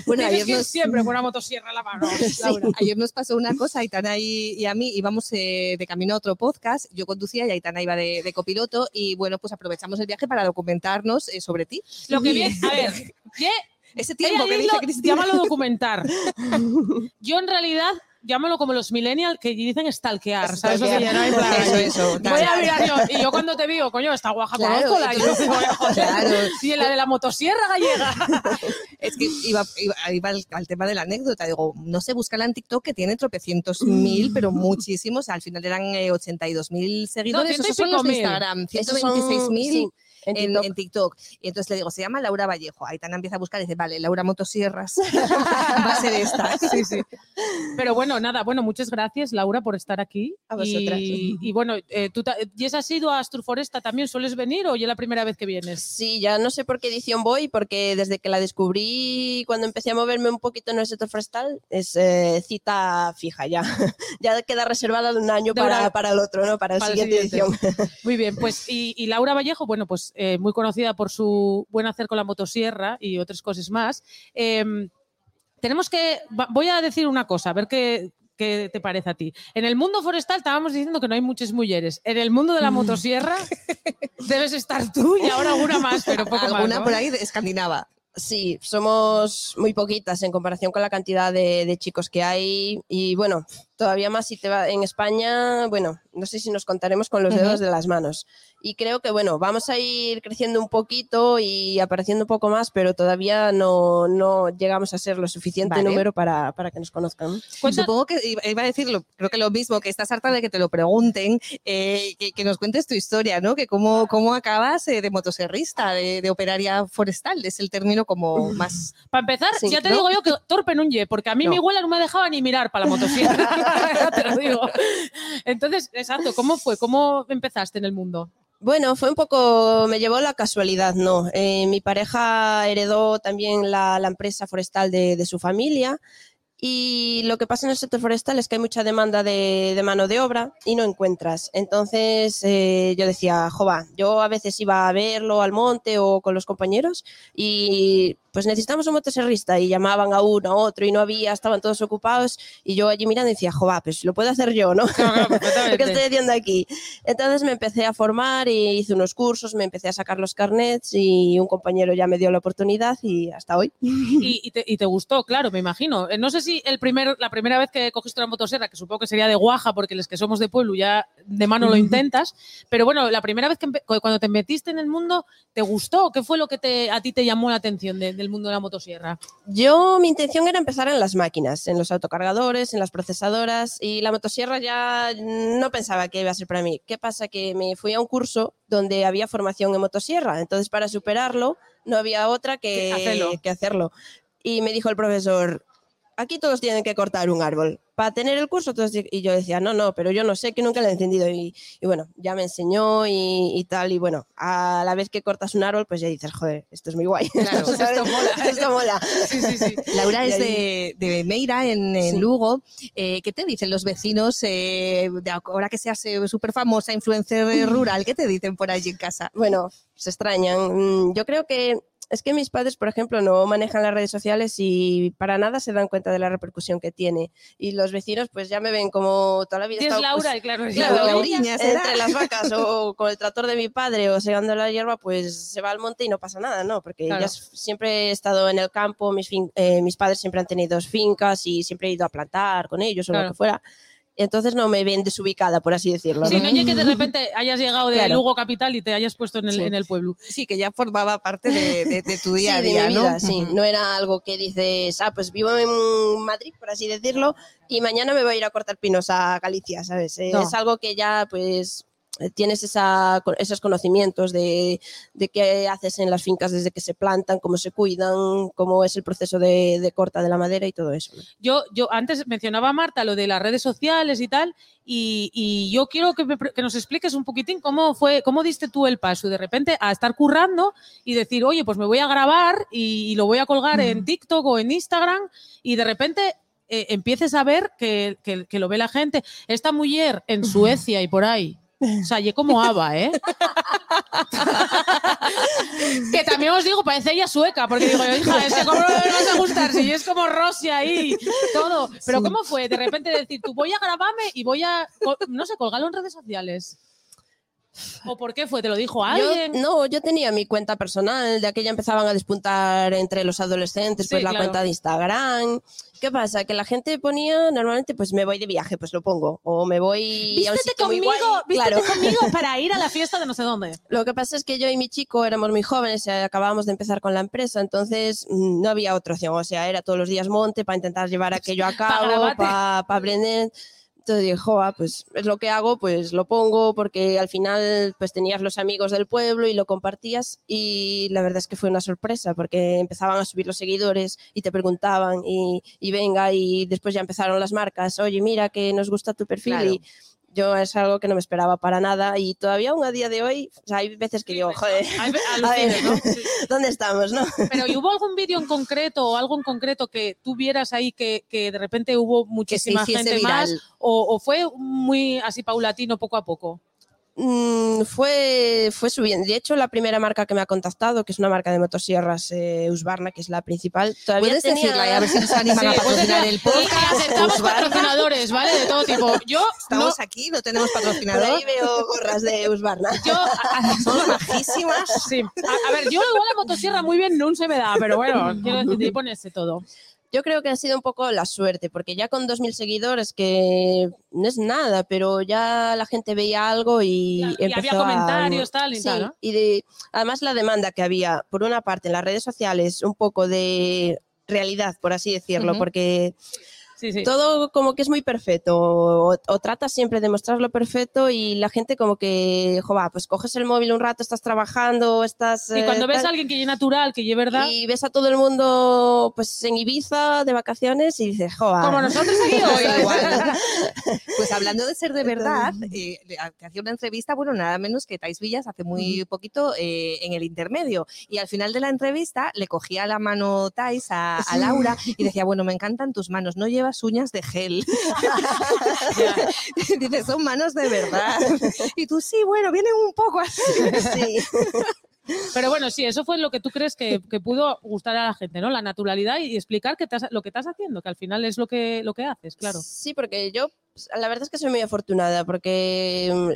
Bueno, ayer nos, siempre con una motosierra a la mano, Laura. ayer nos pasó una cosa, Aitana y, y a mí íbamos eh, de camino a otro podcast, yo conducía y Aitana iba de, de copiloto y bueno, pues aprovechamos el viaje para documentarnos eh, sobre ti. Lo que viene, a ver, ¿qué? Ese tiempo que dice Cristina. Llámalo documentar. Yo en realidad llámalo como los millennials que dicen stalkear, ¿sabes? Eso no Voy a mirar yo. Y yo cuando te digo, coño, esta guaja Claro, conozco la. Y, yo entonces- digo, joder. claro. y la de la motosierra gallega. Es que iba, iba, iba al, al tema de la anécdota. Digo, no se busca en TikTok que tiene tropecientos mil, pero muchísimos. Al final eran eh, 82 mil seguidores. ciento y Esos son los de. Instagram. Esos son- 126 mil. En TikTok. en TikTok. Y entonces le digo, se llama Laura Vallejo. Aitana empieza a buscar y dice, vale, Laura Motosierras. Va a ser esta. Sí, sí. Pero bueno, nada, bueno, muchas gracias, Laura, por estar aquí. A vosotras. Y, y bueno, eh, ¿tú ¿Yes has ido a Asturforesta también? ¿Sueles venir o ya la primera vez que vienes? Sí, ya no sé por qué edición voy, porque desde que la descubrí, cuando empecé a moverme un poquito en el sector forestal, es eh, cita fija ya. ya queda reservada de un año para, para el otro, ¿no? Para, para la el siguiente siguiente. edición. Muy bien, pues y, y Laura Vallejo, bueno, pues eh, muy conocida por su buen hacer con la motosierra y otras cosas más. Em, tenemos que, voy a decir una cosa, a ver qué, qué te parece a ti. En el mundo forestal estábamos diciendo que no hay muchas mujeres. En el mundo de la motosierra debes estar tú y ahora alguna más, pero poco más. Alguna ¿no? por ahí de escandinava. Sí, somos muy poquitas en comparación con la cantidad de, de chicos que hay. Y bueno, todavía más si te va en España, bueno, no sé si nos contaremos con los dedos de las manos. Y creo que, bueno, vamos a ir creciendo un poquito y apareciendo un poco más, pero todavía no, no llegamos a ser lo suficiente Vale. número para, para que nos conozcan. Cuenta- Supongo que iba- a decir, lo- creo que lo mismo, que estás harta de que te lo pregunten, eh, que, que nos cuentes tu historia, ¿no? Que cómo, cómo acabas eh, de motoserrista, de, de operaria forestal, es el término como más... Para empezar, Sí, ya te ¿no? digo yo que torpe no ye, porque a mí No. mi abuela no me dejaba ni mirar para la motosierra. Te lo digo. Entonces, exacto, ¿cómo fue? ¿Cómo empezaste en el mundo? Bueno, fue un poco, me llevó la casualidad, ¿no? Eh, mi pareja heredó también la, empresa forestal de, su familia y lo que pasa en el sector forestal es que hay mucha demanda de, de mano de obra y no encuentras. Entonces eh, yo decía, jova, yo a veces iba a verlo al monte o con los compañeros y pues necesitamos un motoserrista y llamaban a uno, a otro y no había, estaban todos ocupados y yo allí mirando decía, joder, pues lo puedo hacer yo, ¿no? Claro, claro, ¿Qué estoy haciendo aquí? Entonces me empecé a formar y hice unos cursos, me empecé a sacar los carnets y un compañero ya me dio la oportunidad y hasta hoy. Y, y te, y te gustó, claro, me imagino. Eh, No sé si el primer, la primera vez que cogiste una motosierra, que supongo que sería de guaja, porque los que somos de pueblo ya de mano lo intentas, pero bueno, la primera vez que cuando te metiste en el mundo, ¿te gustó? ¿Qué fue lo que te, a ti te llamó la atención de- mundo de la motosierra? Yo, mi intención era empezar en las máquinas, en los autocargadores, en las procesadoras y la motosierra ya no pensaba que iba a ser para mí. ¿Qué pasa? Que me fui a un curso donde había formación en motosierra, entonces para superarlo no había otra que, Que hacerlo. que hacerlo. Y me dijo el profesor, aquí todos tienen que cortar un árbol. Para tener el curso, todos ti-". y yo decía, no, no, pero yo no sé, que nunca lo he entendido. Y, y bueno, ya me enseñó y, y tal. Y bueno, a la vez que cortas un árbol, pues ya dices, joder, esto es muy guay. Claro, esto mola. Esto mola. Sí, sí, sí. Laura es de, de Meira, en, en Sí. Lugo. Eh, ¿Qué te dicen los vecinos? eh, de ahora que seas súper famosa, influencer eh, rural, ¿qué te dicen por allí en casa? bueno, se extrañan. Mm, Yo creo que es que mis padres, por ejemplo, no manejan las redes sociales y para nada se dan cuenta de la repercusión que tiene. Y los vecinos, pues ya me ven como toda la vida. Y es pues, Laura, y claro, es Claro, Laura. Lauriña será. entre las vacas o con el tractor de mi padre o segando la hierba, pues se va al monte y no pasa nada, ¿no? Porque Claro. ya s- siempre he estado en el campo, mis, fin- eh, mis padres siempre han tenido fincas y siempre he ido a plantar con ellos o Claro. lo que fuera. Entonces no me ven desubicada, por así decirlo. Sí, ¿no? que de repente hayas llegado de Claro. Lugo Capital y te hayas puesto en el, Sí. en el pueblo. Sí, que ya formaba parte de, de- de tu día a sí, día, de mi ¿no? vida, sí. No era algo que dices, ah, pues vivo en Madrid, por así decirlo, y mañana me voy a ir a cortar pinos a Galicia, ¿sabes? No. Es algo que ya, pues, tienes esa, co- esos conocimientos de, de qué haces en las fincas desde que se plantan, cómo se cuidan, cómo es el proceso de, de corta de la madera y todo eso. ¿no? Yo, yo antes mencionaba a Marta lo de las redes sociales y tal, y, y yo quiero que, me pre- que nos expliques un poquitín cómo fue, cómo diste tú el paso de repente a estar currando y decir, oye, pues me voy a grabar y, y lo voy a colgar en TikTok o en Instagram, y de repente eh, empieces a ver que, que- que lo ve la gente. Esta mujer en Suecia y por ahí. O sea, ye como Ava, ¿eh? que también os digo, parece ella sueca, porque digo, hija, es que cómo no me vas a gustar si es como Rosy ahí, todo. Pero ¿cómo fue de repente decir, tú voy a grabarme y voy a, no sé, colgarlo en redes sociales? ¿O por qué fue? ¿Te lo dijo Yo, alguien? no, yo tenía mi cuenta personal, de aquella empezaban a despuntar entre los adolescentes, Sí, pues la claro. cuenta de Instagram. ¿Qué pasa? Que la gente ponía, normalmente, pues me voy de viaje, pues lo pongo. O me voy a un Vístete sitio muy conmigo, guay. vístete Claro. conmigo para ir a la fiesta de no sé dónde. Lo que pasa es que yo y mi chico éramos muy jóvenes, acabábamos de empezar con la empresa, entonces mm, no había otra opción. O sea, era todos los días monte para intentar llevar aquello a cabo, para aprender. Entonces dije, "Joa, pues es lo que hago, pues lo pongo, porque al final pues tenías los amigos del pueblo y lo compartías y la verdad es que fue una sorpresa, porque empezaban a subir los seguidores y te preguntaban y, venga, y después ya empezaron las marcas, oye, mira que nos gusta tu perfil yo es algo que no me esperaba para nada y todavía aún a día de hoy, o sea, hay veces que digo, joder, a ver, ¿no? Sí. ¿dónde estamos, no? Pero ¿y hubo algún vídeo en concreto o algo en concreto que tú vieras ahí que, que de repente hubo muchísima gente más o, o fue muy así paulatino poco a poco? Mm, fue, fue subiendo. De hecho, la primera marca que me ha contactado, que es una marca de motosierras, eh, Husqvarna, que es la principal, todavía ¿Puedes tenía... decirla y a ver si nos animan a Sí, pues patrocinar el podcast? aceptamos patrocinadores, ¿vale? De todo tipo. Yo no, Estamos aquí, no tenemos Por patrocinador. ahí veo gorras de Husqvarna. yo, Somos majísimas. sí. A, a ver, yo igual la motosierra muy bien no se me da, pero bueno, quiero decir, pones todo. Yo creo que ha sido un poco la suerte, porque ya con 2.000 seguidores, que no es nada, pero ya la gente veía algo y, Claro, y había empezó a- comentarios, tal y Sí, tal, ¿no? y de, además la demanda que había, por una parte, en las redes sociales, un poco de realidad, por así decirlo, porque Sí, sí. todo como que es muy perfecto, o, o tratas siempre de mostrarlo perfecto y la gente como que, jova, pues coges el móvil un rato, estás trabajando, estás... Y cuando eh, ves tal, a alguien que es natural, que es verdad, y ves a todo el mundo pues en Ibiza de vacaciones y dices, joa. como nosotros aquí hoy. Igual. Pues hablando de ser de verdad, eh, te hacía una entrevista, bueno, nada menos que Tais Villas hace muy poquito eh, en el intermedio. Y al final de la entrevista le cogía la mano Tais a, a Laura y decía, bueno, me encantan tus manos, no llevas uñas de gel. Dice, son manos de verdad. Y tú, sí, bueno, vienen un poco así. Sí. Pero bueno, sí, eso fue lo que tú crees que, que pudo gustar a la gente, ¿no? La naturalidad y explicar que te has- lo que estás haciendo, que al final es lo que, lo que haces, claro. Sí, porque yo, pues, la verdad es que soy muy afortunada, porque mm,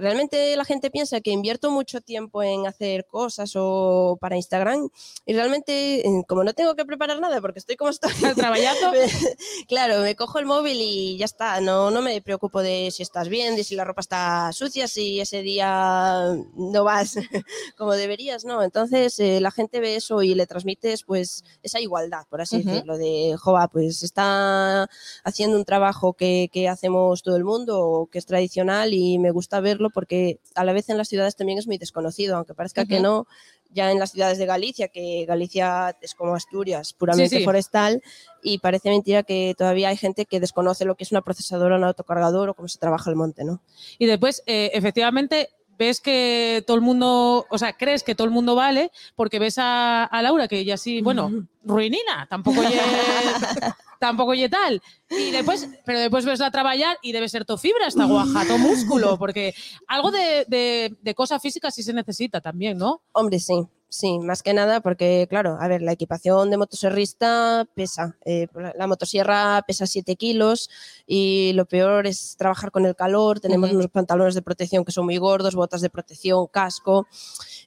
realmente la gente piensa que invierto mucho tiempo en hacer cosas o para Instagram y realmente, eh, como no tengo que preparar nada porque estoy como estoy, trabajando. claro, me cojo el móvil y ya está, no, no me preocupo de si estás bien, de si la ropa está sucia, si ese día no vas como deberías, ¿no? Entonces eh, la gente ve eso y le transmites pues esa igualdad, por así Ujú. decirlo, de, jova, pues está haciendo un trabajo que, que hacemos todo el mundo que es tradicional y me gusta verlo porque a la vez en las ciudades también es muy desconocido, aunque parezca que no, ya en las ciudades de Galicia, que Galicia es como Asturias, puramente sí. forestal, y parece mentira que todavía hay gente que desconoce lo que es una procesadora, un autocargador o cómo se trabaja el monte, ¿no? Y después, eh, efectivamente, ves que todo el mundo, o sea, crees que todo el mundo vale, porque ves a, a Laura, que ella sí, bueno, ruinina, tampoco ye, tampoco ye tal. Y después, pero después ves la trabajar y debe ser to fibra esta guaja, to músculo, porque algo de, de, de cosa física sí se necesita también, ¿no? Hombre, sí, sí, más que nada porque, claro, a ver, la equipación de motoserrista pesa. eh, la motosierra pesa 7 kilos y lo peor es trabajar con el calor. Tenemos unos pantalones de protección que son muy gordos, botas de protección, casco.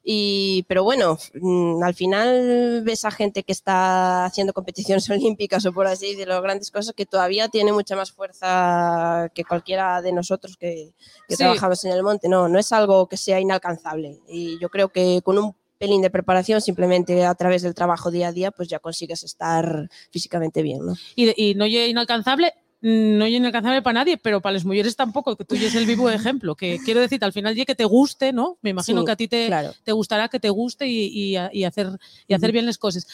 Y, pero bueno, mm, al final ves a gente que está haciendo competiciones olímpicas o por así decirlo, grandes cosas que todavía tiene mucha más fuerza que cualquiera de nosotros que, que Sí. trabajamos en el monte. No, no es algo que sea inalcanzable. Y yo creo que con un pelín de preparación, simplemente a través del trabajo día a día, pues ya consigues estar físicamente bien, ¿no? Y, y no inalcanzable. mm, No es inalcanzable para nadie, pero para las mujeres tampoco, que tú es el vivo ejemplo. Que quiero decir, al final, ya que te guste, ¿no? Me imagino Sí, que a ti te, Claro. te gustará que te guste y, y hacer, y hacer bien las cosas.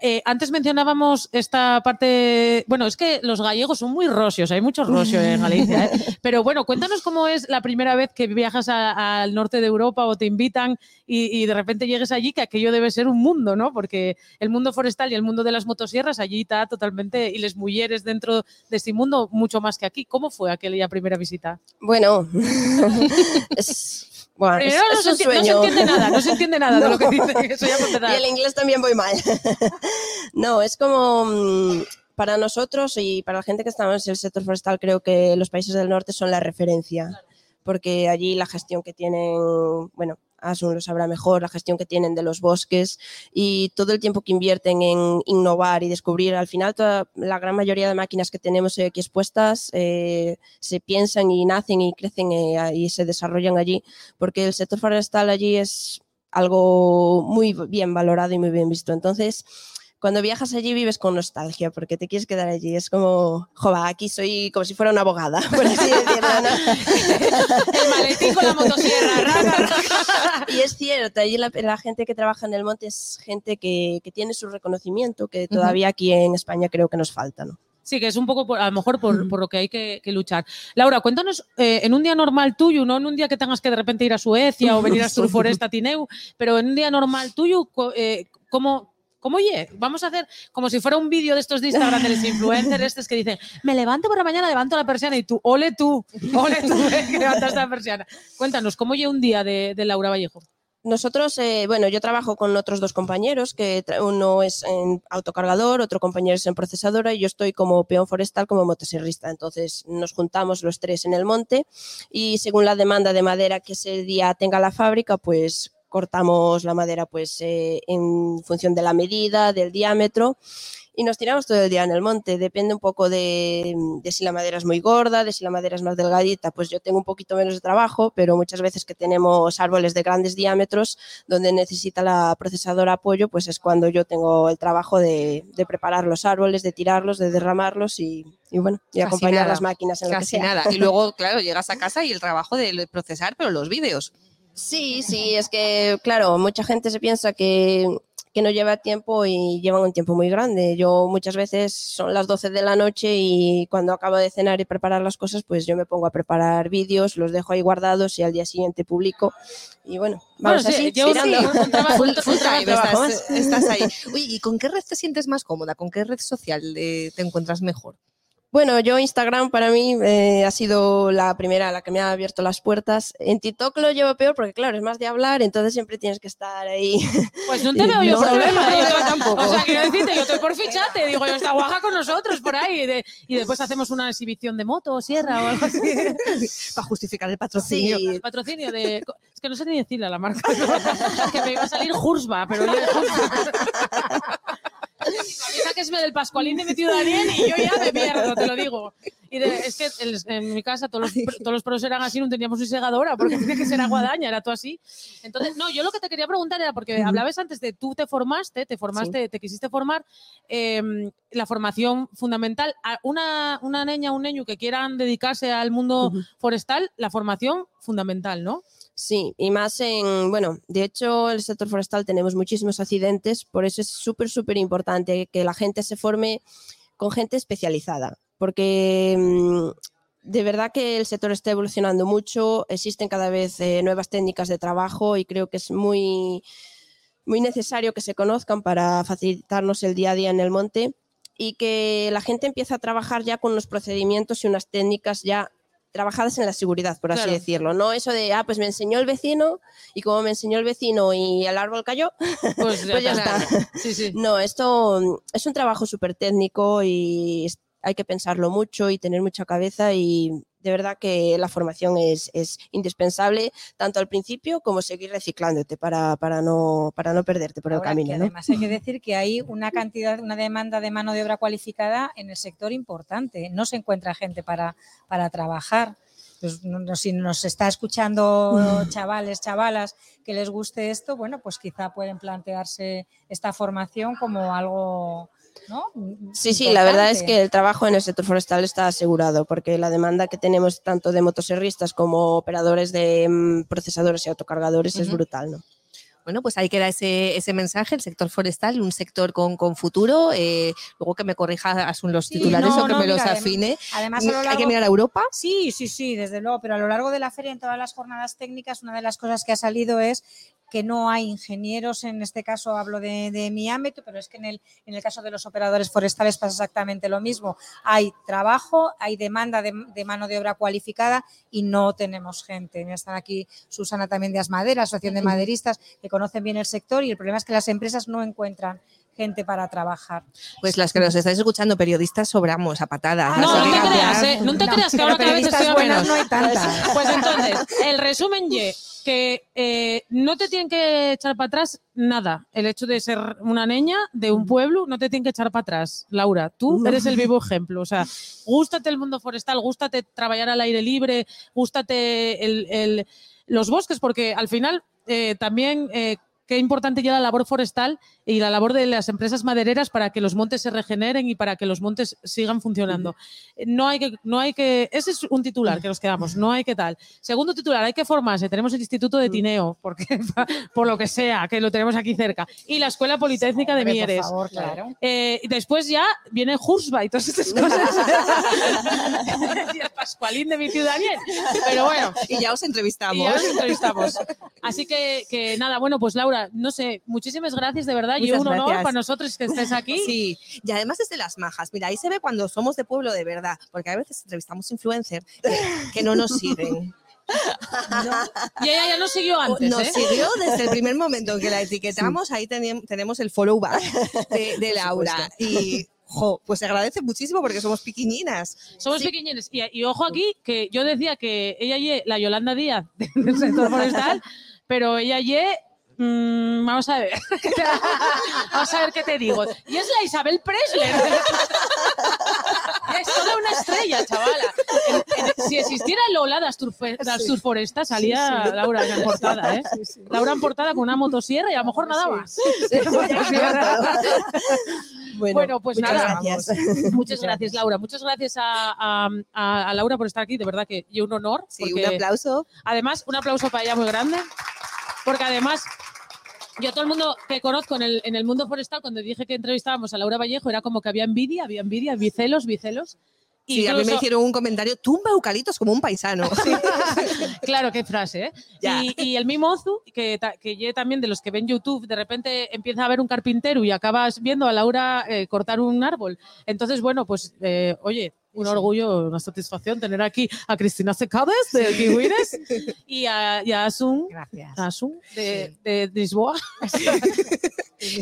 Eh, antes mencionábamos esta parte, bueno, es que los gallegos son muy rosios, hay mucho rosio en Galicia, ¿eh? pero bueno, cuéntanos cómo es la primera vez que viajas al norte de Europa o te invitan y, y de repente llegues allí, que aquello debe ser un mundo, ¿no? Porque el mundo forestal y el mundo de las motosierras allí está totalmente, y las mujeres dentro de este mundo mucho más que aquí. ¿Cómo fue aquella primera visita? Bueno, es, bueno, es, Primero no, es se un enti- no se entiende nada, no se entiende nada de lo que dice, eso ya. Y el inglés también voy mal. no, es como mm, para nosotros y para la gente que estamos en el sector forestal, creo que los países del norte son la referencia, porque allí la gestión que tienen, bueno, Asun lo sabrá mejor, la gestión que tienen de los bosques y todo el tiempo que invierten en innovar y descubrir. Al final, toda, la gran mayoría de máquinas que tenemos aquí expuestas eh, se piensan y nacen y crecen eh, y se desarrollan allí, porque el sector forestal allí es algo muy bien valorado y muy bien visto. Entonces, cuando viajas allí vives con nostalgia porque te quieres quedar allí. Es como, jova, aquí soy como si fuera una abogada, por así decirlo. ¿no? El maletín con la motosierra. Y es cierto, allí la, la gente que trabaja en el monte es gente que, que tiene su reconocimiento, que todavía aquí en España creo que nos falta. ¿no? Sí, que es un poco, por- a lo mejor, por, por lo que hay que, que luchar. Laura, cuéntanos, eh, en un día normal tuyo, no en un día que tengas que de repente ir a Suecia o venir a Surforesta Tineu, pero en un día normal tuyo, eh, ¿cómo, ¿cómo oye? Vamos a hacer como si fuera un vídeo de estos de Instagram de los influencers estos que dicen, me levanto por la mañana, levanto la persiana y tú, ole tú, ole tú, eh, que levantas la persiana. Cuéntanos, ¿cómo oye un día de, de Laura Vallejo? Nosotros, eh, bueno, yo trabajo con otros dos compañeros, que uno es en autocargador, otro compañero es en procesadora y yo estoy como peón forestal, como motosierrista. Entonces nos juntamos los tres en el monte y según la demanda de madera que ese día tenga la fábrica, pues cortamos la madera pues eh, en función de la medida, del diámetro y nos tiramos todo el día en el monte. Depende un poco de, de si la madera es muy gorda, de si la madera es más delgadita, pues yo tengo un poquito menos de trabajo, pero muchas veces que tenemos árboles de grandes diámetros donde necesita la procesadora apoyo, pues es cuando yo tengo el trabajo de, de preparar los árboles, de tirarlos, de derramarlos y, y bueno, y Casi acompañar nada, las máquinas en lo que Casi sea. nada. Y luego, claro, llegas a casa y el trabajo de procesar, pero los vídeos. Sí, sí, es que, claro, mucha gente se piensa que, que no lleva tiempo y llevan un tiempo muy grande. Yo muchas veces son las 12 de la noche y cuando acabo de cenar y preparar las cosas, pues yo me pongo a preparar vídeos, los dejo ahí guardados y al día siguiente publico. Y bueno, vamos Bueno, sí, así, tirando. sí, un trabajo- Full, un full trabajo- time, trabajo estás, estás ahí. Oye, ¿y con qué red te sientes más cómoda? ¿Con qué red social eh, te encuentras mejor? Bueno, yo Instagram para mí eh, ha sido la primera, la que me ha abierto las puertas. En TikTok lo llevo peor porque, claro, es más de hablar, entonces siempre tienes que estar ahí. Pues no te veo yo No, problema. no, yo tampoco. O sea, quiero decirte, yo estoy por fichate, digo, yo está guaja con nosotros por ahí. de- y después hacemos una exhibición de moto o sierra o algo así. Para justificar el patrocinio. Sí, Patrocinio de. Es que no sé ni decirle a la marca. que me iba a salir Jursba, pero yo de Jursba. Mí sáquesme del Pascualín de mi tío Daniel y yo ya me pierdo, te lo digo. Y de- es que en mi casa todos los, todos los pros eran así, no teníamos ni segadora, porque tenía que ser aguadaña, era todo así. Entonces, no, yo lo que te quería preguntar era, porque hablabas antes de tú te formaste, te formaste, te quisiste formar, eh, la formación fundamental. A una, una niña, un niño que quieran dedicarse al mundo forestal, la formación fundamental, ¿no? Sí, y más en, bueno, de hecho el sector forestal tenemos muchísimos accidentes, por eso es súper, súper importante que la gente se forme con gente especializada, porque mm, de verdad que el sector está evolucionando mucho, existen cada vez eh, nuevas técnicas de trabajo y creo que es muy, muy necesario que se conozcan para facilitarnos el día a día en el monte y que la gente empiece a trabajar ya con unos procedimientos y unas técnicas ya trabajadas en la seguridad, por así Claro. decirlo. No eso de, ah, pues me enseñó el vecino y como me enseñó el vecino y el árbol cayó, Pues ya, pues ya está. está. Sí, sí. No, esto mm, es un trabajo súper técnico y hay que pensarlo mucho y tener mucha cabeza y de verdad que la formación es, es indispensable tanto al principio como seguir reciclándote para, para, no, para no perderte por el camino. que ¿no? además hay que decir que hay una cantidad, una demanda de mano de obra cualificada en el sector importante. No se encuentra gente para, para trabajar. Pues, no- si nos está escuchando chavales, chavalas que les guste esto, bueno, pues quizá pueden plantearse esta formación como algo, ¿no? Sí, sí, la verdad es que el trabajo en el sector forestal está asegurado porque la demanda que tenemos tanto de motoserristas como operadores de mm, procesadores y autocargadores es brutal. ¿no? Bueno, pues ahí queda ese, ese mensaje, el sector forestal, un sector con, con futuro. eh, luego que me corrija Asun los Sí, titulares no, o que no, me los mira, afine. Además, a lo Hay que mirar a Europa. Sí, sí, sí, desde luego, pero a lo largo de la feria, en todas las jornadas técnicas, una de las cosas que ha salido es que no hay ingenieros, en este caso hablo de, de mi ámbito, pero es que en el, en el caso de los operadores forestales pasa exactamente lo mismo. Hay trabajo, hay demanda de, de mano de obra cualificada y no tenemos gente. Están aquí Susana también de Asmadera, Asociación de Maderistas, que conocen bien el sector y el problema es que las empresas no encuentran gente para trabajar. Pues las que nos estáis escuchando, periodistas, sobramos a patadas. Ah, No, no te creas, ¿eh? No te No, creas que ahora cada vez estoy menos. no hay tantas. Pues entonces, el resumen Y, que eh, no te tienen que echar para atrás nada. El hecho de ser una niña de un pueblo no te tienen que echar para atrás, Laura. Tú eres el vivo ejemplo. O sea, gústate el mundo forestal, gústate trabajar al aire libre, gústate el- el- los bosques, porque al final eh, también... eh, Qué importante ya la labor forestal y la labor de las empresas madereras para que los montes se regeneren y para que los montes sigan funcionando. No hay que, no hay que, ese es un titular que nos quedamos, no hay que tal. Segundo titular, hay que formarse. Tenemos el Instituto de Tineo, porque por lo que sea, que lo tenemos aquí cerca, y la Escuela Politécnica de Mieres. Por favor, claro. Eh, después ya viene Jursba y todas estas cosas. y el Pascualín de mi ciudad Daniel. Pero bueno, Y ya os entrevistamos. y ya nos entrevistamos. Así que, que nada, bueno, pues Laura, no sé, muchísimas gracias de verdad y Muchas un honor gracias. para nosotros que estés aquí. Sí, y además es de las majas. Mira, ahí se ve cuando somos de pueblo de verdad, porque a veces entrevistamos influencers que, que no nos siguen. Y ella ya nos siguió antes, nos ¿eh? siguió desde el primer momento en que la etiquetamos, ahí tenem- tenemos el follow back de, de Laura. Y, jo, pues se agradece muchísimo porque somos piquiñinas. Somos pequeñines. Y, y ojo aquí, que yo decía que ella ye la Yolanda Díaz del sector forestal, pero ella ye. Mm, vamos a ver. vamos a ver qué te digo. Y es la Isabel Presley. Es toda una estrella, chavala. En- en- si existiera Lola das, Turfe- das Turforestas, salía Laura en portada, ¿eh? Laura en portada con una motosierra y a lo mejor nada más. Bueno, pues muchas nada. gracias. Muchas gracias, Laura. Muchas gracias a, a- a- Laura por estar aquí. De verdad que yo un honor. Sí, un aplauso. Además, un aplauso para ella muy grande. Porque además, yo todo el mundo que conozco en el, en el mundo forestal, cuando dije que entrevistábamos a Laura Vallejo, era como que había envidia, había envidia, bicelos, bicelos. Sí, a mí me Incluso- hicieron un comentario, tumba eucaliptos como un paisano. claro, qué frase, ¿eh? Ya. Y, y el mismo Ozu, que, que ye también de los que ven YouTube, de repente empieza a ver un carpintero y acabas viendo a Laura eh, cortar un árbol. Entonces, bueno, pues, eh, oye, un Sí. orgullo, una satisfacción tener aquí a Cristina Secades de Kiwines y a, y a Asun, Gracias. Asun de, de Lisboa.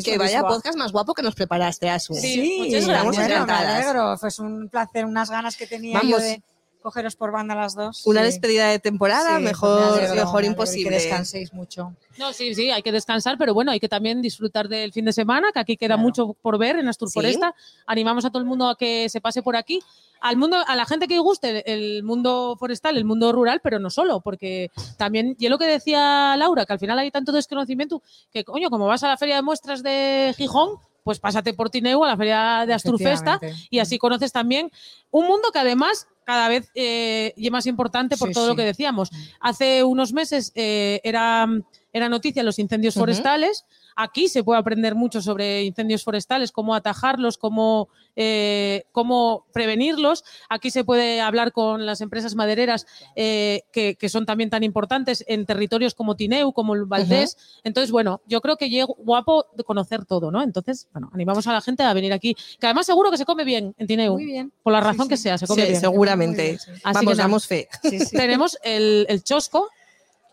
Que vaya podcast más guapo que nos preparaste, Asu. Sí, muchas estamos gracias. bueno, me encantadas. alegro. Fue un placer, unas ganas que tenía Vamos. yo de cogeros por banda las dos. Una Sí. despedida de temporada, Sí, me mejor, alegro, mejor imposible. Que descanséis mucho. No, sí, sí, hay que descansar, pero bueno, hay que también disfrutar del fin de semana, que aquí queda Claro. mucho por ver en Astur Sí. Foresta. Animamos a todo el mundo a que se pase por aquí. Al mundo, a la gente que guste el mundo forestal, el mundo rural, pero no solo, porque también, y es lo que decía Laura, que al final hay tanto desconocimiento que, coño, como vas a la feria de muestras de Gijón, pues pásate por Tineu a la feria de Asturfesta y así conoces también un mundo que además cada vez eh, y más importante por Sí, todo sí. lo que decíamos. Hace unos meses eh, era, era noticia los incendios forestales. Aquí se puede aprender mucho sobre incendios forestales, cómo atajarlos, cómo, eh, cómo prevenirlos. Aquí se puede hablar con las empresas madereras eh, que, que son también tan importantes en territorios como Tineu, como el Valdés. Entonces, bueno, yo creo que llega guapo de conocer todo, ¿no? Entonces, bueno, animamos a la gente a venir aquí, que además seguro que se come bien en Tineu. Muy bien. Por la razón sí. que sea, se come Sí, bien. seguramente. Bien, sí. Así que Vamos, nada. damos fe. Sí, sí. Tenemos el, el chosco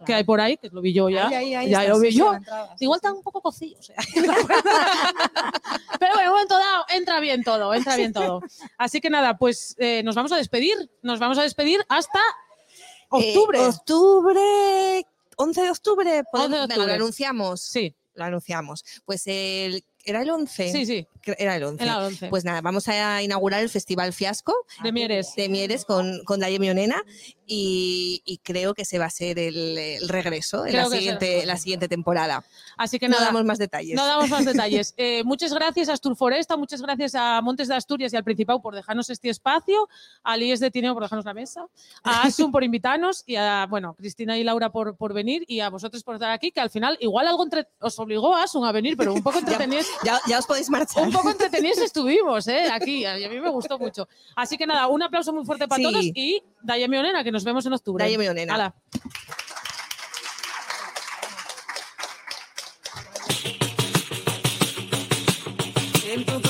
que hay por ahí, que lo vi yo ya. Ahí, ahí, ahí ya lo vi yo. entrada, Igual está un poco cocido. o sea. Pero bueno, en un momento dado entra bien todo, entra bien todo. Así que nada, pues eh, nos vamos a despedir. Nos vamos a despedir hasta octubre. Eh, octubre. 11 de octubre. podemos- 11 de Venga, octubre. lo anunciamos. sí, Lo anunciamos. Pues el, era el 11. sí, sí, Era el 11. en la 11. Pues nada, vamos a inaugurar el Festival Fiasco de Mieres. de Mieres con, con Daye Mionena y, y creo que se va a ser el, el regreso en la siguiente, será. la siguiente temporada. Así que No damos más detalles. No damos más detalles. Eh, muchas gracias a Asturforesta, muchas gracias a Montes de Asturias y al Principado por dejarnos este espacio, a Líes de Tineo por dejarnos la mesa, a Asun por invitarnos y a, bueno, Cristina y Laura por, por venir y a vosotros por estar aquí, que al final igual algo entre- os obligó a Asun a venir, pero un poco entretenidos, Ya, ya os podéis marchar. un poco entretenidos estuvimos, ¿eh? Aquí, a mí me gustó mucho. Así que nada, un aplauso muy fuerte para Sí. todos y Daya Mionena, que nos vemos en octubre. Daye Mionena. Hala. En tu